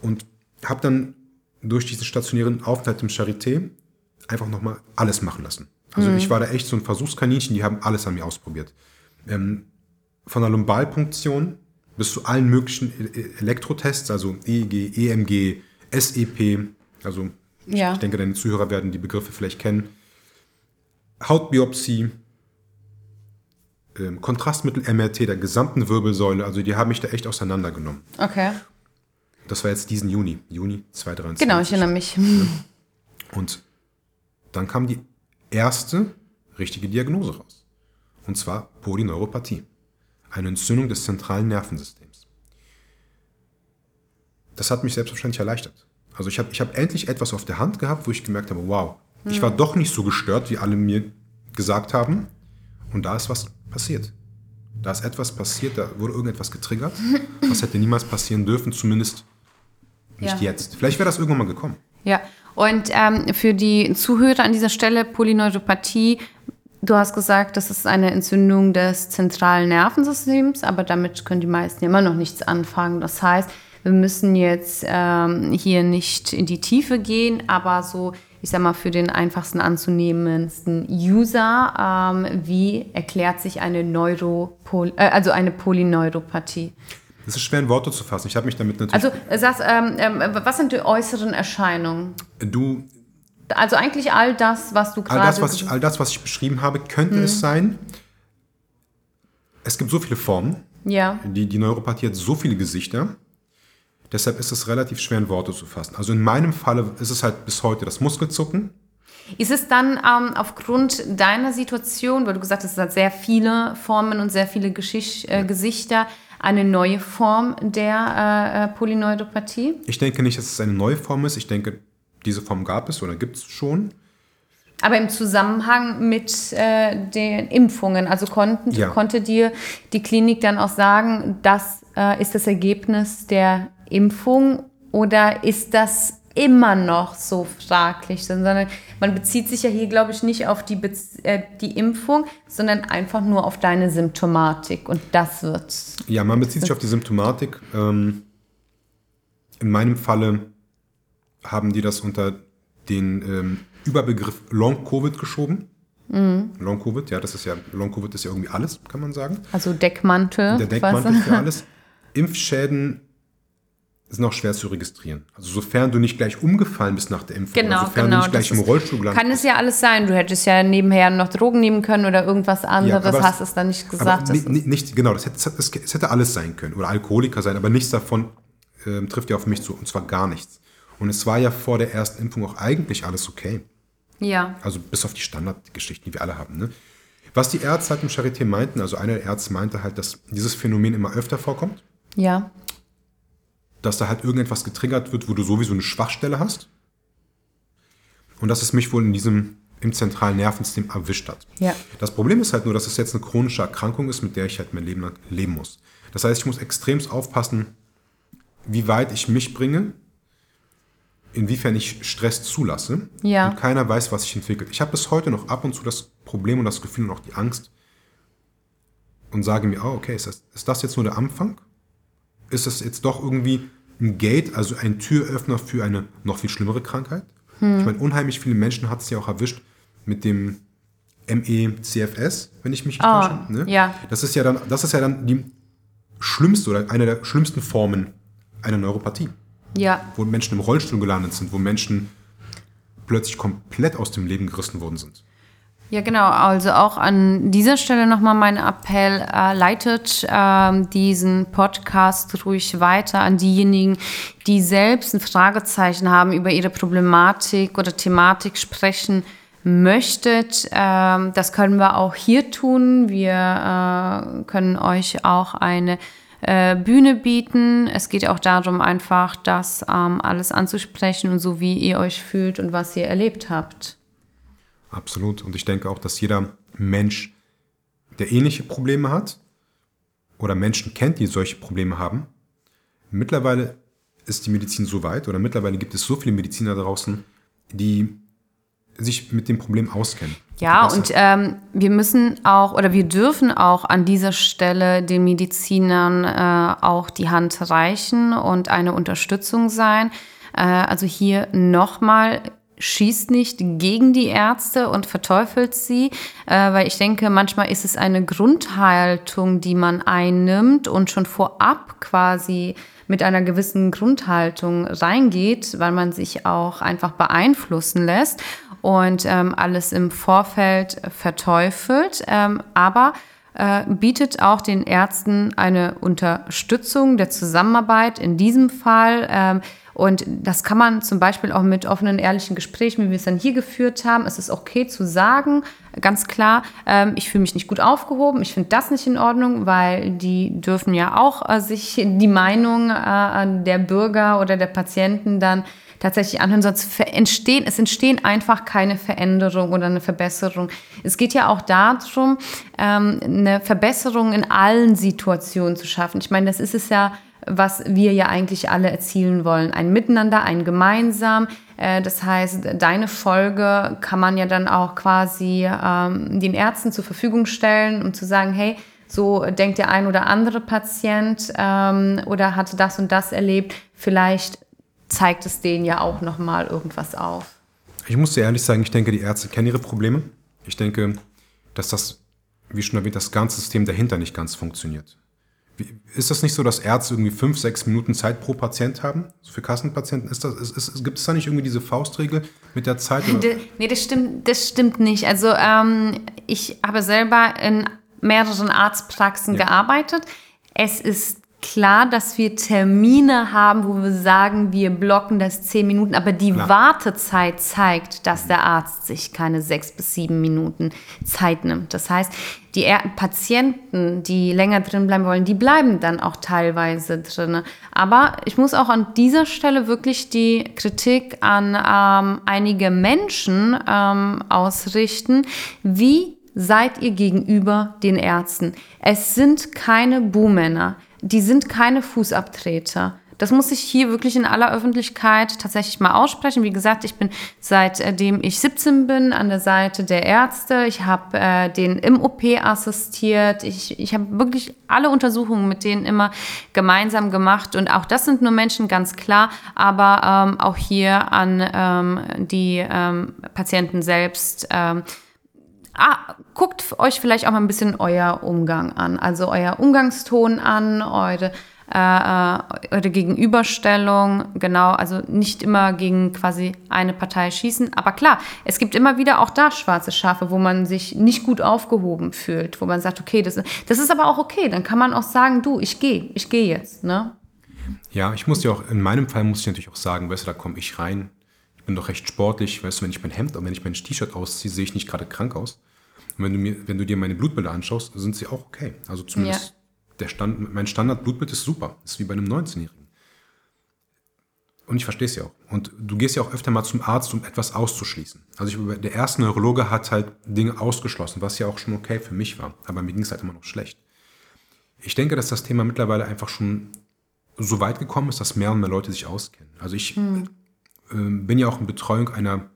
B: Und habe dann durch diesen stationären Aufenthalt im Charité einfach nochmal alles machen lassen. Also ich war da echt so ein Versuchskaninchen, die haben alles an mir ausprobiert. Ähm, von der Lumbalpunktion bis zu allen möglichen E- E- Elektrotests, also EEG, EMG, SEP, also
A: Ja.
B: ich denke, deine Zuhörer werden die Begriffe vielleicht kennen. Hautbiopsie, ähm, Kontrastmittel MRT der gesamten Wirbelsäule, also die haben mich da echt auseinandergenommen.
A: Okay.
B: Das war jetzt diesen Juni, Juni 2023.
A: Genau, ich erinnere mich.
B: Und dann kam die erste richtige Diagnose raus. Und zwar Polyneuropathie. eine Entzündung des zentralen Nervensystems. Das hat mich selbstverständlich erleichtert. Also ich habe ich hab endlich etwas auf der Hand gehabt, wo ich gemerkt habe, wow, hm. ich war doch nicht so gestört, wie alle mir gesagt haben. Und da ist was passiert. Da ist etwas passiert, da wurde irgendetwas getriggert. Was hätte niemals passieren dürfen, zumindest nicht ja. jetzt. Vielleicht wäre das irgendwann mal gekommen.
A: Ja, und ähm, für die Zuhörer an dieser Stelle, Polyneuropathie, du hast gesagt, das ist eine Entzündung des zentralen Nervensystems, aber damit können die meisten immer noch nichts anfangen. Das heißt, wir müssen jetzt ähm, hier nicht in die Tiefe gehen, aber so, ich sag mal, für den einfachsten anzunehmendsten User, ähm, wie erklärt sich eine Neuropol äh, also eine Polyneuropathie?
B: Das ist schwer in Worte zu fassen. Ich habe mich damit
A: natürlich. Also, sagst, ähm, ähm, was sind die äußeren Erscheinungen?
B: Du.
A: Also eigentlich all das, was du gerade.
B: All das, was ich, all das, was ich beschrieben habe, könnte hm. es sein. Es gibt so viele Formen.
A: Ja.
B: Die, die Neuropathie hat so viele Gesichter. Deshalb ist es relativ schwer in Worte zu fassen. Also in meinem Falle ist es halt bis heute das Muskelzucken.
A: Ist es dann ähm, aufgrund deiner Situation, weil du gesagt hast, es hat sehr viele Formen und sehr viele Geschicht, äh, Gesichter, eine neue Form der äh, äh, Polyneuropathie?
B: Ich denke nicht, dass es eine neue Form ist. Ich denke, diese Form gab es oder gibt es schon.
A: Aber im Zusammenhang mit äh, den Impfungen, also konnten, ja. konnte dir die Klinik dann auch sagen, das äh, ist das Ergebnis der Impfung oder ist das immer noch so fraglich, sondern man bezieht sich ja hier, glaube ich, nicht auf die, Be äh, die Impfung, sondern einfach nur auf deine Symptomatik und das wird.
B: Ja, man bezieht sich auf die Symptomatik. Ähm, in meinem Falle haben die das unter den ähm, Überbegriff Long-Covid geschoben. Mhm. Long-Covid, ja, das ist ja, Long-Covid ist ja irgendwie alles, kann man sagen.
A: Also Deckmantel.
B: Der Deckmantel für alles. Impfschäden ist noch schwer zu registrieren. Also sofern du nicht gleich umgefallen bist nach der Impfung,
A: genau,
B: sofern
A: genau,
B: du nicht gleich im Rollstuhl
A: gelandet Kann es ja alles sein. Du hättest ja nebenher noch Drogen nehmen können oder irgendwas anderes, ja, hast es dann nicht gesagt.
B: Aber nicht, nicht, genau, das hätte, das, das hätte alles sein können. Oder Alkoholiker sein, aber nichts davon äh, trifft ja auf mich zu. Und zwar gar nichts. Und es war ja vor der ersten Impfung auch eigentlich alles okay.
A: Ja.
B: Also bis auf die Standardgeschichten, die wir alle haben. Ne? Was die Ärzte halt im Charité meinten, also einer der Ärzte meinte halt, dass dieses Phänomen immer öfter vorkommt.
A: Ja
B: dass da halt irgendetwas getriggert wird, wo du sowieso eine Schwachstelle hast. Und dass es mich wohl in diesem im zentralen Nervensystem erwischt hat.
A: Ja.
B: Das Problem ist halt nur, dass es jetzt eine chronische Erkrankung ist, mit der ich halt mein Leben lang leben muss. Das heißt, ich muss extremst aufpassen, wie weit ich mich bringe, inwiefern ich Stress zulasse.
A: Ja.
B: Und keiner weiß, was sich entwickelt. Ich habe bis heute noch ab und zu das Problem und das Gefühl und auch die Angst und sage mir, oh, okay, ist das, ist das jetzt nur der Anfang? Ist das jetzt doch irgendwie ein Gate, also ein Türöffner für eine noch viel schlimmere Krankheit. Hm. Ich meine, unheimlich viele Menschen hat es ja auch erwischt mit dem ME-CFS, wenn ich mich nicht
A: oh, täusche. Ne? Ja.
B: Das ist ja dann, das ist ja dann die schlimmste oder eine der schlimmsten Formen einer Neuropathie.
A: Ja.
B: Wo Menschen im Rollstuhl gelandet sind, wo Menschen plötzlich komplett aus dem Leben gerissen worden sind.
A: Ja, genau. Also auch an dieser Stelle nochmal mein Appell, äh, leitet äh, diesen Podcast ruhig weiter an diejenigen, die selbst ein Fragezeichen haben über ihre Problematik oder Thematik sprechen möchtet. Ähm, das können wir auch hier tun. Wir äh, können euch auch eine äh, Bühne bieten. Es geht auch darum, einfach das ähm, alles anzusprechen und so, wie ihr euch fühlt und was ihr erlebt habt.
B: Absolut. Und ich denke auch, dass jeder Mensch, der ähnliche Probleme hat oder Menschen kennt, die solche Probleme haben, mittlerweile ist die Medizin so weit oder mittlerweile gibt es so viele Mediziner draußen, die sich mit dem Problem auskennen.
A: Ja, und ähm, wir müssen auch oder wir dürfen auch an dieser Stelle den Medizinern äh, auch die Hand reichen und eine Unterstützung sein. Äh, also hier nochmal, schießt nicht gegen die Ärzte und verteufelt sie, äh, weil ich denke, manchmal ist es eine Grundhaltung, die man einnimmt und schon vorab quasi mit einer gewissen Grundhaltung reingeht, weil man sich auch einfach beeinflussen lässt und ähm, alles im Vorfeld verteufelt. Ähm, aber äh, bietet auch den Ärzten eine Unterstützung der Zusammenarbeit in diesem Fall. Ähm, Und das kann man zum Beispiel auch mit offenen, ehrlichen Gesprächen, wie wir es dann hier geführt haben. Es ist okay zu sagen, ganz klar, ähm, ich fühle mich nicht gut aufgehoben, ich finde das nicht in Ordnung, weil die dürfen ja auch äh, sich die Meinung äh, der Bürger oder der Patienten dann tatsächlich anhören, sonst entstehen, es entstehen einfach keine Veränderung oder eine Verbesserung. Es geht ja auch darum, ähm, eine Verbesserung in allen Situationen zu schaffen. Ich meine, das ist es ja, was wir ja eigentlich alle erzielen wollen. Ein Miteinander, ein Gemeinsam. Äh, das heißt, deine Folge kann man ja dann auch quasi ähm, den Ärzten zur Verfügung stellen, um zu sagen, hey, so denkt der ein oder andere Patient ähm, oder hat das und das erlebt. Vielleicht zeigt es denen ja auch nochmal irgendwas auf.
B: Ich muss dir ehrlich sagen, ich denke, die Ärzte kennen ihre Probleme. Ich denke, dass das, wie schon erwähnt, das ganze System dahinter nicht ganz funktioniert. Ist das nicht so, dass Ärzte irgendwie fünf, sechs Minuten Zeit pro Patient haben? Für Kassenpatienten? Ist das, ist, ist, gibt es da nicht irgendwie diese Faustregel mit der Zeit?
A: Oder? Nee, das stimmt, das stimmt nicht. Also ähm, ich habe selber in mehreren Arztpraxen ja. gearbeitet. Es ist klar, dass wir Termine haben, wo wir sagen, wir blocken das zehn Minuten, aber die klar. Wartezeit zeigt, dass der Arzt sich keine sechs bis sieben Minuten Zeit nimmt. Das heißt, die Patienten, die länger drin bleiben wollen, die bleiben dann auch teilweise drin. Aber ich muss auch an dieser Stelle wirklich die Kritik an ähm, einige Menschen ähm, ausrichten, wie seid ihr gegenüber den Ärzten? Es sind keine Buhmänner die sind keine Fußabtreter. Das muss ich hier wirklich in aller Öffentlichkeit tatsächlich mal aussprechen. Wie gesagt, ich bin seitdem ich 17 bin an der Seite der Ärzte. Ich habe äh, den im OP assistiert. Ich, ich habe wirklich alle Untersuchungen mit denen immer gemeinsam gemacht. Und auch das sind nur Menschen, ganz klar. Aber ähm, auch hier an ähm, die ähm, Patienten selbst. Ähm, ah, guckt euch vielleicht auch mal ein bisschen euer Umgang an, also euer Umgangston an, eure, äh, äh, eure Gegenüberstellung, genau, also nicht immer gegen quasi eine Partei schießen. Aber klar, es gibt immer wieder auch da schwarze Schafe, wo man sich nicht gut aufgehoben fühlt, wo man sagt, okay, das, das ist aber auch okay, dann kann man auch sagen, du, ich gehe, ich gehe jetzt, ne?
B: Ja, ich muss dir auch, in meinem Fall muss ich natürlich auch sagen, weißt du, da komme ich rein, ich bin doch recht sportlich, weißt du, wenn ich mein Hemd und wenn ich mein T-Shirt ausziehe, sehe ich nicht gerade krank aus. Und wenn du, mir, wenn du dir meine Blutbilder anschaust, sind sie auch okay. Also zumindest ja. der Stand, mein Standard-Blutbild ist super. Ist wie bei einem 19-Jährigen. Und ich verstehe es ja auch. Und du gehst ja auch öfter mal zum Arzt, um etwas auszuschließen. Also ich, der erste Neurologe hat halt Dinge ausgeschlossen, was ja auch schon okay für mich war. Aber mir ging es halt immer noch schlecht. Ich denke, dass das Thema mittlerweile einfach schon so weit gekommen ist, dass mehr und mehr Leute sich auskennen. Also ich hm. äh, bin ja auch in Betreuung einer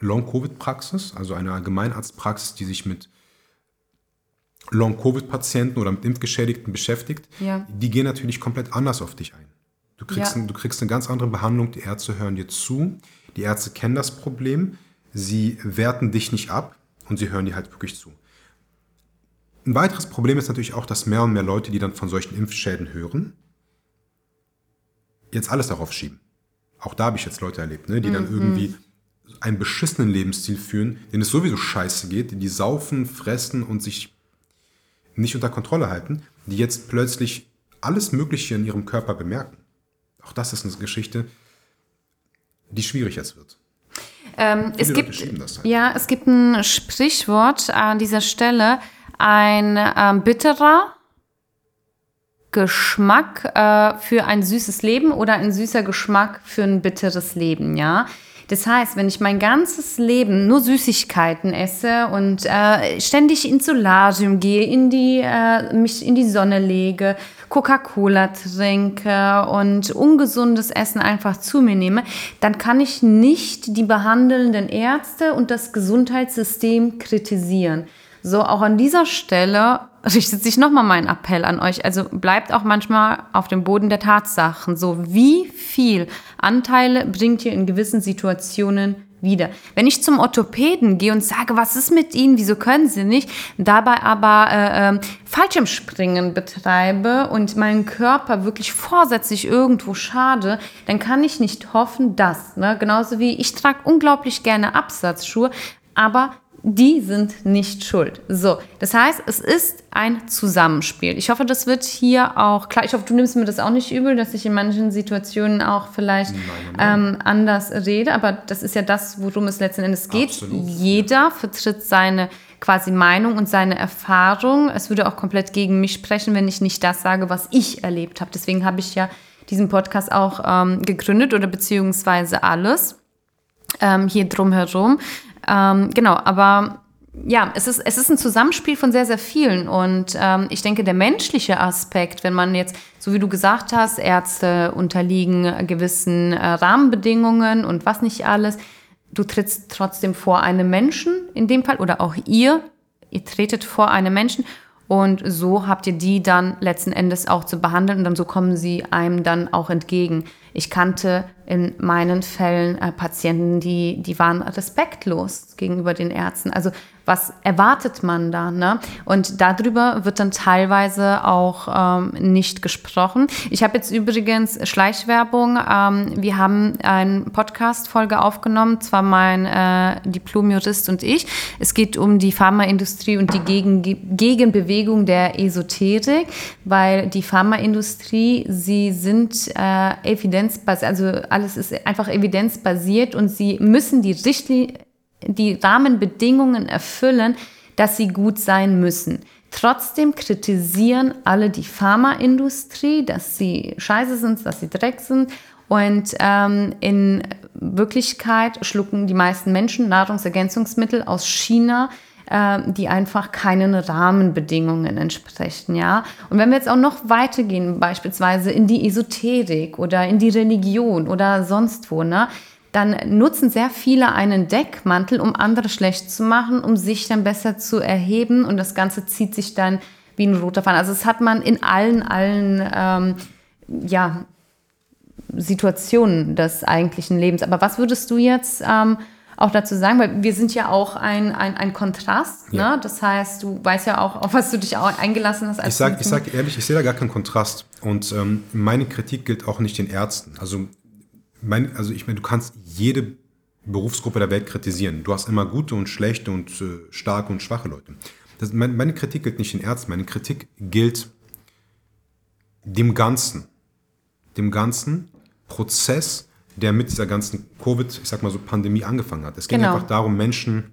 B: Long-Covid-Praxis, also eine Allgemeinarztpraxis, die sich mit Long-Covid-Patienten oder mit Impfgeschädigten beschäftigt, ja. die gehen natürlich komplett anders auf dich ein. Du kriegst, ja. ein, du kriegst eine ganz andere Behandlung, die Ärzte hören dir zu, die Ärzte kennen das Problem, sie werten dich nicht ab und sie hören dir halt wirklich zu. Ein weiteres Problem ist natürlich auch, dass mehr und mehr Leute, die dann von solchen Impfschäden hören, jetzt alles darauf schieben. Auch da habe ich jetzt Leute erlebt, ne, die dann mhm. irgendwie einen beschissenen Lebensstil führen, denen es sowieso scheiße geht, die saufen, fressen und sich nicht unter Kontrolle halten, die jetzt plötzlich alles Mögliche in ihrem Körper bemerken. Auch das ist eine Geschichte, die schwierig jetzt wird.
A: Ähm, es gibt, halt. Ja, es gibt ein Sprichwort an dieser Stelle. Ein ähm, bitterer Geschmack äh, für ein süßes Leben oder ein süßer Geschmack für ein bitteres Leben, ja. Das heißt, wenn ich mein ganzes Leben nur Süßigkeiten esse und äh, ständig ins Solarium gehe, in die, äh, mich in die Sonne lege, Coca-Cola trinke und ungesundes Essen einfach zu mir nehme, dann kann ich nicht die behandelnden Ärzte und das Gesundheitssystem kritisieren. So, auch an dieser Stelle richtet sich nochmal mein Appell an euch. Also bleibt auch manchmal auf dem Boden der Tatsachen. So, wie viel Anteile bringt ihr in gewissen Situationen wieder. Wenn ich zum Orthopäden gehe und sage, was ist mit Ihnen, wieso können Sie nicht, dabei aber äh, äh, Fallschirmspringen betreibe und meinen Körper wirklich vorsätzlich irgendwo schade, dann kann ich nicht hoffen, dass. Ne? Genauso wie ich trage unglaublich gerne Absatzschuhe, aber die sind nicht schuld. So, das heißt, es ist ein Zusammenspiel. Ich hoffe, das wird hier auch klar. Ich hoffe, du nimmst mir das auch nicht übel, dass ich in manchen Situationen auch vielleicht nein, nein. Ähm, anders rede. Aber das ist ja das, worum es letzten Endes geht. Absolut, Jeder ja. vertritt seine quasi Meinung und seine Erfahrung. Es würde auch komplett gegen mich sprechen, wenn ich nicht das sage, was ich erlebt habe. Deswegen habe ich ja diesen Podcast auch ähm, gegründet oder beziehungsweise alles ähm, hier drumherum. Ähm, genau, aber ja, es ist, es ist ein Zusammenspiel von sehr, sehr vielen. Und ähm, ich denke, der menschliche Aspekt, wenn man jetzt, so wie du gesagt hast, Ärzte unterliegen gewissen äh, Rahmenbedingungen und was nicht alles, du trittst trotzdem vor einem Menschen in dem Fall oder auch ihr, ihr tretet vor einem Menschen und so habt ihr die dann letzten Endes auch zu behandeln und dann so kommen sie einem dann auch entgegen. Ich kannte in meinen Fällen äh, Patienten, die, die waren respektlos gegenüber den Ärzten. Also was erwartet man da? Ne? Und darüber wird dann teilweise auch ähm, nicht gesprochen. Ich habe jetzt übrigens Schleichwerbung. Ähm, wir haben eine Podcast-Folge aufgenommen, zwar mein äh, Diplom-Jurist und ich. Es geht um die Pharmaindustrie und die Gegen Gegenbewegung der Esoterik, weil die Pharmaindustrie, sie sind äh, evidenzbasiert, also alles ist einfach evidenzbasiert und sie müssen die Richtlinie die Rahmenbedingungen erfüllen, dass sie gut sein müssen. Trotzdem kritisieren alle die Pharmaindustrie, dass sie scheiße sind, dass sie Dreck sind. Und ähm, in Wirklichkeit schlucken die meisten Menschen Nahrungsergänzungsmittel aus China, äh, die einfach keinen Rahmenbedingungen entsprechen. Ja? Und wenn wir jetzt auch noch weitergehen, beispielsweise in die Esoterik oder in die Religion oder sonst wo, ne? Dann nutzen sehr viele einen Deckmantel, um andere schlecht zu machen, um sich dann besser zu erheben und das Ganze zieht sich dann wie ein roter Faden. Also das hat man in allen, allen ähm, ja, Situationen des eigentlichen Lebens. Aber was würdest du jetzt ähm, auch dazu sagen? Weil wir sind ja auch ein, ein, ein Kontrast. Ja. Ne? Das heißt, du weißt ja auch, auf was du dich auch eingelassen hast.
B: ich sage sag ehrlich, ich sehe da gar keinen Kontrast. Und ähm, meine Kritik gilt auch nicht den Ärzten. Also mein, also ich meine, du kannst jede Berufsgruppe der Welt kritisieren. Du hast immer gute und schlechte und äh, starke und schwache Leute. Das, mein, meine Kritik gilt nicht den Ärzten, meine Kritik gilt dem Ganzen. Dem ganzen Prozess, der mit dieser ganzen Covid, ich sag mal so, Pandemie angefangen hat. Es ging genau. einfach darum, Menschen,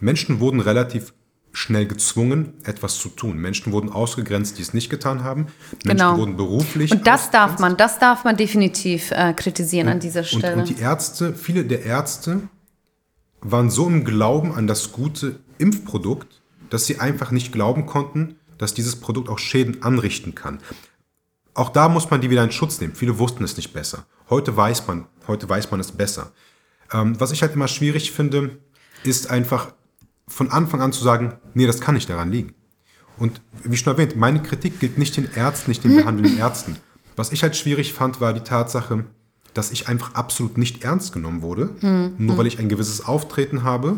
B: Menschen wurden relativ schnell gezwungen, etwas zu tun. Menschen wurden ausgegrenzt, die es nicht getan haben. Menschen genau. wurden beruflich.
A: Und das darf man, das darf man definitiv äh, kritisieren und, an dieser Stelle.
B: Und, und die Ärzte, viele der Ärzte waren so im Glauben an das gute Impfprodukt, dass sie einfach nicht glauben konnten, dass dieses Produkt auch Schäden anrichten kann. Auch da muss man die wieder in Schutz nehmen. Viele wussten es nicht besser. Heute weiß man, heute weiß man es besser. Ähm, was ich halt immer schwierig finde, ist einfach von Anfang an zu sagen, nee, das kann nicht daran liegen. Und wie schon erwähnt, meine Kritik gilt nicht den Ärzten, nicht den behandelnden Ärzten. Was ich halt schwierig fand, war die Tatsache, dass ich einfach absolut nicht ernst genommen wurde, mhm. nur weil ich ein gewisses Auftreten habe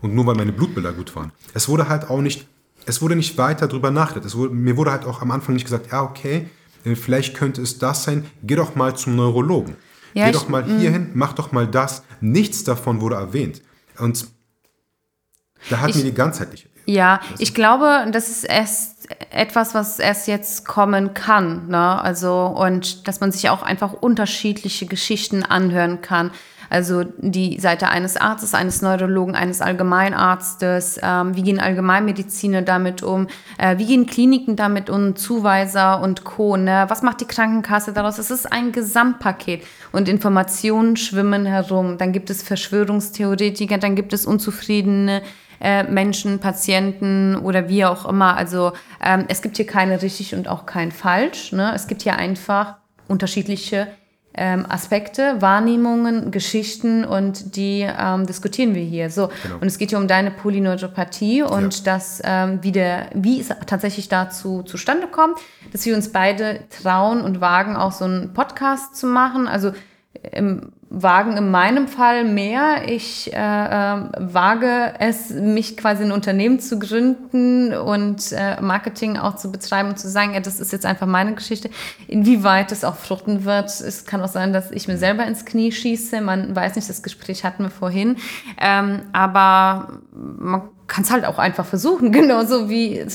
B: und nur weil meine Blutbilder gut waren. Es wurde halt auch nicht, es wurde nicht weiter drüber nachgedacht. Wurde, mir wurde halt auch am Anfang nicht gesagt, ja, okay, äh, vielleicht könnte es das sein, geh doch mal zum Neurologen. Ja, geh ich, doch mal hm. hierhin, mach doch mal das. Nichts davon wurde erwähnt. Und da hatten ich, wir die ganzheitliche.
A: Ja, ich glaube, das ist erst etwas, was erst jetzt kommen kann. Ne? Also, und dass man sich auch einfach unterschiedliche Geschichten anhören kann. Also die Seite eines Arztes, eines Neurologen, eines Allgemeinarztes, ähm, wie gehen Allgemeinmediziner damit um, äh, wie gehen Kliniken damit um, Zuweiser und Co. Ne? Was macht die Krankenkasse daraus? Es ist ein Gesamtpaket und Informationen schwimmen herum. Dann gibt es Verschwörungstheoretiker, dann gibt es unzufriedene äh, Menschen, Patienten oder wie auch immer. Also ähm, es gibt hier keine richtig und auch kein falsch. Ne? Es gibt hier einfach unterschiedliche ähm, Aspekte, Wahrnehmungen, Geschichten und die ähm, diskutieren wir hier. So genau. und es geht hier um deine Polyneuropathie und ja. das ähm, wie der, wie es tatsächlich dazu zustande kommt, dass wir uns beide trauen und wagen, auch so einen Podcast zu machen. Also im wagen in meinem Fall mehr. Ich äh, äh, wage es, mich quasi ein Unternehmen zu gründen und äh, Marketing auch zu betreiben und zu sagen, ja, das ist jetzt einfach meine Geschichte. Inwieweit es auch fruchten wird, es kann auch sein, dass ich mir selber ins Knie schieße. Man weiß nicht, das Gespräch hatten wir vorhin. Ähm, aber man kann es halt auch einfach versuchen, genauso wie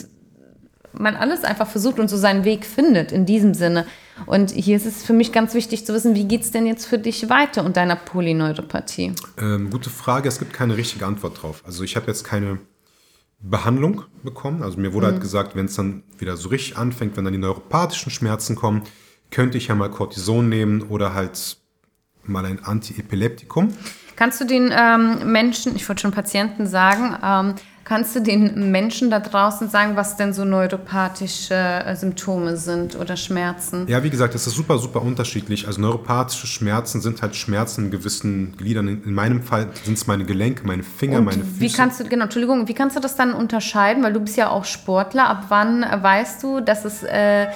A: man alles einfach versucht und so seinen Weg findet in diesem Sinne. Und hier ist es für mich ganz wichtig zu wissen, wie geht es denn jetzt für dich weiter und deiner Polyneuropathie?
B: Ähm, gute Frage, es gibt keine richtige Antwort drauf. Also ich habe jetzt keine Behandlung bekommen. Also mir wurde halt mhm. halt gesagt, wenn es dann wieder so richtig anfängt, wenn dann die neuropathischen Schmerzen kommen, könnte ich ja mal Cortison nehmen oder halt mal ein Antiepileptikum.
A: Kannst du den ähm, Menschen, ich wollte schon Patienten sagen, ähm, Kannst du den Menschen da draußen sagen, was denn so neuropathische äh, Symptome sind oder Schmerzen?
B: Ja, wie gesagt, das ist super, super unterschiedlich. Also neuropathische Schmerzen sind halt Schmerzen in gewissen Gliedern. In meinem Fall sind es meine Gelenke, meine Finger, Und meine Füße.
A: Wie kannst du, genau, Entschuldigung, wie kannst du das dann unterscheiden? Weil du bist ja auch Sportler. Ab wann weißt du, dass es... Äh,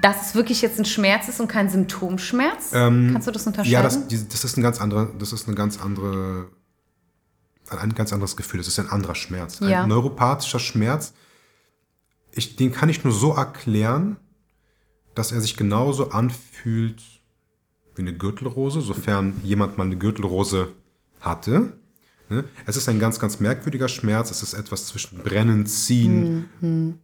A: dass es wirklich jetzt ein Schmerz ist und kein Symptomschmerz? Ähm, Kannst du das unterscheiden?
B: Ja, das, das, ist ein ganz andere, das ist eine ganz andere ein ganz anderes Gefühl. Das ist ein anderer Schmerz. Ja. Ein neuropathischer Schmerz, ich, den kann ich nur so erklären, dass er sich genauso anfühlt wie eine Gürtelrose, sofern jemand mal eine Gürtelrose hatte. Ne? Es ist ein ganz, ganz merkwürdiger Schmerz. Es ist etwas zwischen Brennen, Ziehen. Mhm.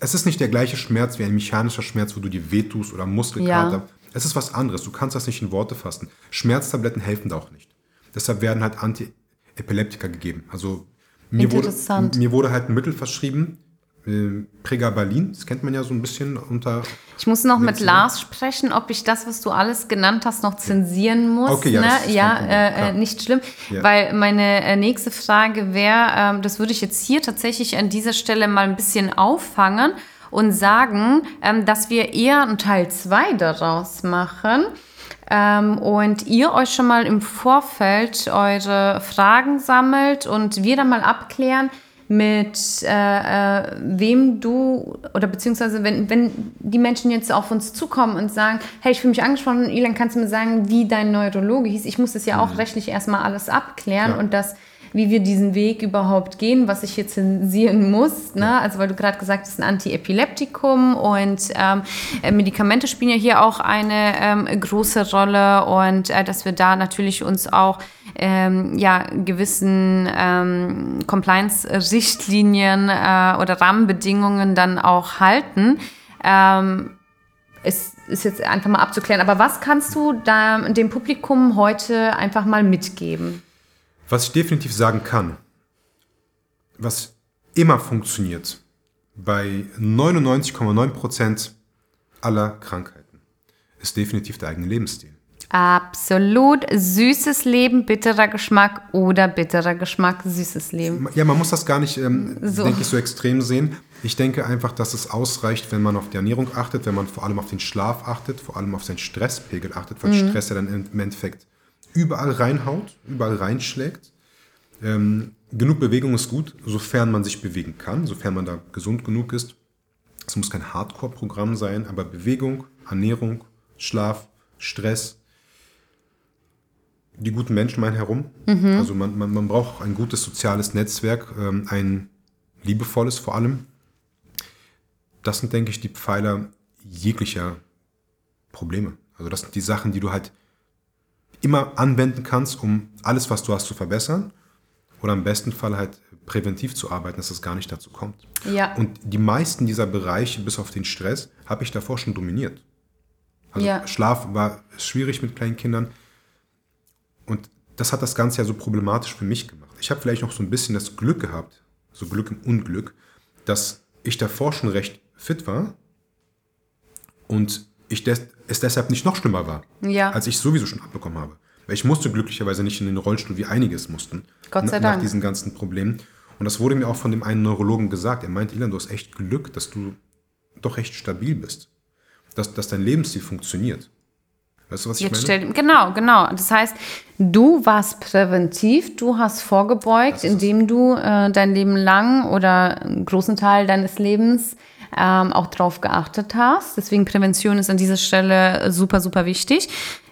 B: Es ist nicht der gleiche Schmerz wie ein mechanischer Schmerz, wo du dir wehtust oder Muskelkater. Ja. Es ist was anderes. Du kannst das nicht in Worte fassen. Schmerztabletten helfen da auch nicht. Deshalb werden halt Anti Epileptika gegeben. Also mir wurde, mir wurde halt ein Mittel verschrieben, äh, Pregabalin, das kennt man ja so ein bisschen unter.
A: Ich muss noch mit Lars sprechen, ob ich das, was du alles genannt hast, noch zensieren muss. Okay, ja, ne? ja äh, äh nicht schlimm, ja. weil meine äh, nächste Frage wäre, ähm, das würde ich jetzt hier tatsächlich an dieser Stelle mal ein bisschen auffangen und sagen, ähm, dass wir eher einen Teil 2 daraus machen ähm, und ihr euch schon mal im Vorfeld eure Fragen sammelt und wir dann mal abklären, mit äh, äh, wem du oder beziehungsweise wenn, wenn die Menschen jetzt auf uns zukommen und sagen, hey, ich fühle mich angesprochen, Ilan, kannst du mir sagen, wie dein Neurologe hieß? Ich muss das ja auch mhm. rechtlich erstmal alles abklären ja. und das wie wir diesen Weg überhaupt gehen, was ich hier zensieren muss. Ne? Also weil du gerade gesagt hast, ein Antiepileptikum und ähm, äh, Medikamente spielen ja hier auch eine ähm, große Rolle und äh, dass wir da natürlich uns auch ähm, ja, gewissen ähm, Compliance-Richtlinien äh, oder Rahmenbedingungen dann auch halten. Ähm, es ist jetzt einfach mal abzuklären. Aber was kannst du da dem Publikum heute einfach mal mitgeben?
B: Was ich definitiv sagen kann, was immer funktioniert bei 99,9% aller Krankheiten, ist definitiv der eigene Lebensstil.
A: Absolut. Süßes Leben, bitterer Geschmack oder bitterer Geschmack, süßes Leben.
B: Ja, man muss das gar nicht, ähm, so. denke ich, so extrem sehen. Ich denke einfach, dass es ausreicht, wenn man auf die Ernährung achtet, wenn man vor allem auf den Schlaf achtet, vor allem auf seinen Stresspegel achtet, weil mhm. Stress ja dann im Endeffekt überall reinhaut, überall reinschlägt. Ähm, genug Bewegung ist gut, sofern man sich bewegen kann, sofern man da gesund genug ist. Es muss kein Hardcore-Programm sein, aber Bewegung, Ernährung, Schlaf, Stress, die guten Menschen meinen herum. Mhm. Also man, man, man braucht ein gutes soziales Netzwerk, ähm, ein liebevolles vor allem. Das sind, denke ich, die Pfeiler jeglicher Probleme. Also das sind die Sachen, die du halt immer anwenden kannst, um alles, was du hast, zu verbessern. Oder im besten Fall halt präventiv zu arbeiten, dass es gar nicht dazu kommt. Ja. Und die meisten dieser Bereiche, bis auf den Stress, habe ich davor schon dominiert. Also ja. Schlaf war schwierig mit kleinen Kindern. Und das hat das Ganze ja so problematisch für mich gemacht. Ich habe vielleicht noch so ein bisschen das Glück gehabt, so Glück im Unglück, dass ich davor schon recht fit war und ich des, es deshalb nicht noch schlimmer war, ja. als ich sowieso schon abbekommen habe. Weil ich musste glücklicherweise nicht in den Rollstuhl, wie einiges mussten.
A: Gott sei Dank.
B: Nach diesen ganzen Problemen. Und das wurde mir auch von dem einen Neurologen gesagt. Er meinte, Ilan, du hast echt Glück, dass du doch recht stabil bist. Dass, dass dein Lebensstil funktioniert. Weißt du, was ich
A: Jetzt meine? Stell, genau, genau. Das heißt, du warst präventiv, du hast vorgebeugt, indem du äh, dein Leben lang oder einen großen Teil deines Lebens ähm, auch drauf geachtet hast. Deswegen Prävention ist an dieser Stelle super, super wichtig.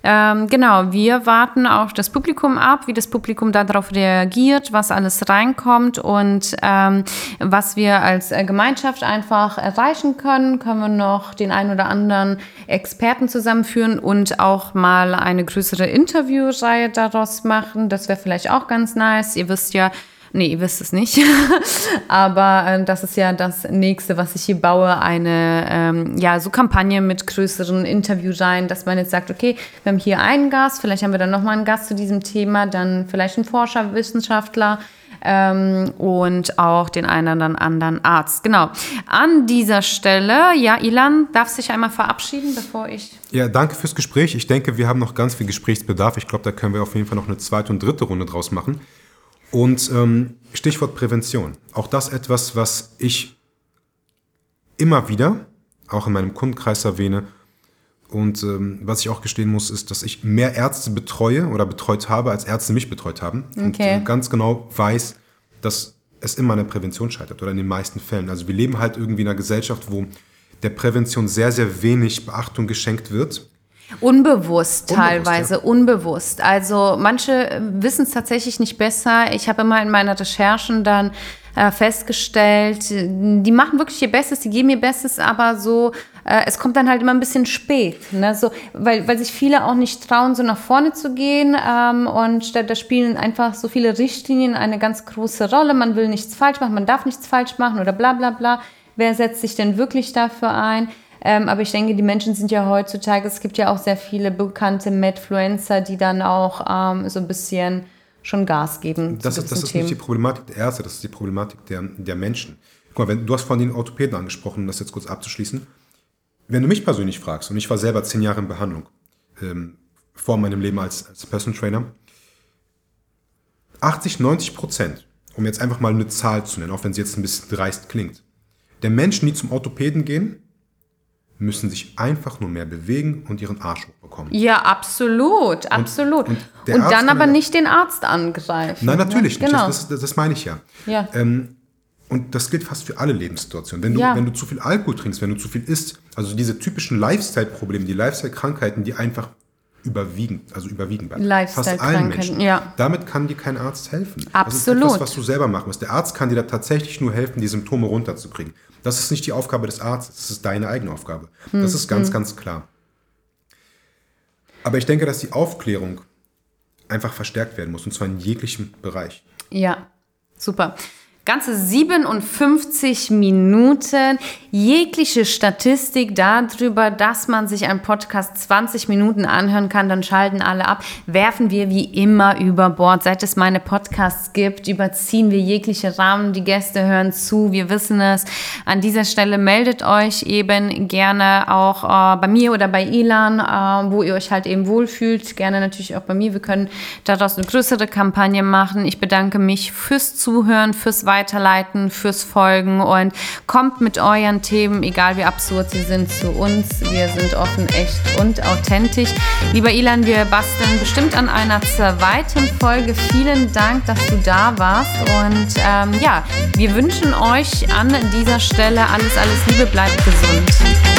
A: Ähm, genau, wir warten auf das Publikum ab, wie das Publikum darauf reagiert, was alles reinkommt und ähm, was wir als Gemeinschaft einfach erreichen können. Können wir noch den einen oder anderen Experten zusammenführen und auch mal eine größere Interviewreihe daraus machen. Das wäre vielleicht auch ganz nice. Ihr wisst ja, Nee, ihr wisst es nicht. Aber äh, das ist ja das nächste, was ich hier baue. Eine ähm, ja, so Kampagne mit größeren Interviewreihen, dass man jetzt sagt, okay, wir haben hier einen Gast, vielleicht haben wir dann nochmal einen Gast zu diesem Thema, dann vielleicht einen Forscher, Wissenschaftler. Ähm, und auch den einen oder anderen Arzt. Genau. An dieser Stelle, ja, Ilan, darfst du dich einmal verabschieden, bevor ich.
B: Ja, danke fürs Gespräch. Ich denke, wir haben noch ganz viel Gesprächsbedarf. Ich glaube, da können wir auf jeden Fall noch eine zweite und dritte Runde draus machen. Und ähm, Stichwort Prävention. Auch das etwas, was ich immer wieder, auch in meinem Kundenkreis erwähne. Und ähm, was ich auch gestehen muss, ist, dass ich mehr Ärzte betreue oder betreut habe, als Ärzte mich betreut haben. Okay. Und äh, ganz genau weiß, dass es immer an der Prävention scheitert oder in den meisten Fällen. Also wir leben halt irgendwie in einer Gesellschaft, wo der Prävention sehr, sehr wenig Beachtung geschenkt wird.
A: Unbewusst teilweise, unbewusst, ja. unbewusst. Also manche wissen es tatsächlich nicht besser. Ich habe immer in meinen Recherchen dann äh, festgestellt, die machen wirklich ihr Bestes, die geben ihr Bestes, aber so, äh, es kommt dann halt immer ein bisschen spät. Ne? So, weil, weil sich viele auch nicht trauen, so nach vorne zu gehen. Ähm, und da, da spielen einfach so viele Richtlinien eine ganz große Rolle. Man will nichts falsch machen, man darf nichts falsch machen oder bla bla bla. Wer setzt sich denn wirklich dafür ein? Ähm, aber ich denke, die Menschen sind ja heutzutage, es gibt ja auch sehr viele bekannte Medfluencer, die dann auch ähm, so ein bisschen schon Gas geben.
B: Das ist, das ist nicht die Problematik der Ärzte, das ist die Problematik der, der Menschen. Guck mal, wenn, du hast vorhin den Orthopäden angesprochen, um das jetzt kurz abzuschließen. Wenn du mich persönlich fragst, und ich war selber zehn Jahre in Behandlung, ähm, vor meinem Leben als, als Personal Trainer, 80, 90 Prozent, um jetzt einfach mal eine Zahl zu nennen, auch wenn sie jetzt ein bisschen dreist klingt, der Menschen, die zum Orthopäden gehen, müssen sich einfach nur mehr bewegen und ihren Arsch hochbekommen.
A: Ja, absolut, absolut. Und, und, und dann aber nicht den Arzt angreifen.
B: Nein, natürlich ne? nicht. Genau. Das, das, das, meine ich ja. ja. Ähm, und das gilt fast für alle Lebenssituationen. Wenn du, ja. wenn du zu viel Alkohol trinkst, wenn du zu viel isst, also diese typischen Lifestyle-Probleme, die Lifestyle-Krankheiten, die einfach überwiegen, also überwiegen bei fast allen Menschen. Ja. Damit kann dir kein Arzt helfen.
A: Absolut. Das ist etwas,
B: was du selber machen musst. Der Arzt kann dir da tatsächlich nur helfen, die Symptome runterzukriegen. Das ist nicht die Aufgabe des Arztes, das ist deine eigene Aufgabe. Hm. Das ist ganz, hm. ganz klar. Aber ich denke, dass die Aufklärung einfach verstärkt werden muss, und zwar in jeglichem Bereich.
A: Ja, super ganze 57 Minuten jegliche Statistik darüber, dass man sich einen Podcast 20 Minuten anhören kann, dann schalten alle ab, werfen wir wie immer über Bord. Seit es meine Podcasts gibt, überziehen wir jegliche Rahmen, die Gäste hören zu, wir wissen es. An dieser Stelle meldet euch eben gerne auch äh, bei mir oder bei Ilan, äh, wo ihr euch halt eben wohlfühlt. Gerne natürlich auch bei mir. Wir können daraus eine größere Kampagne machen. Ich bedanke mich fürs Zuhören, fürs Weitermachen weiterleiten, fürs Folgen und kommt mit euren Themen, egal wie absurd sie sind, zu uns. Wir sind offen, echt und authentisch. Lieber Ilan, wir basteln bestimmt an einer zweiten Folge. Vielen Dank, dass du da warst und ähm, ja, wir wünschen euch an dieser Stelle alles, alles Liebe, bleibt gesund.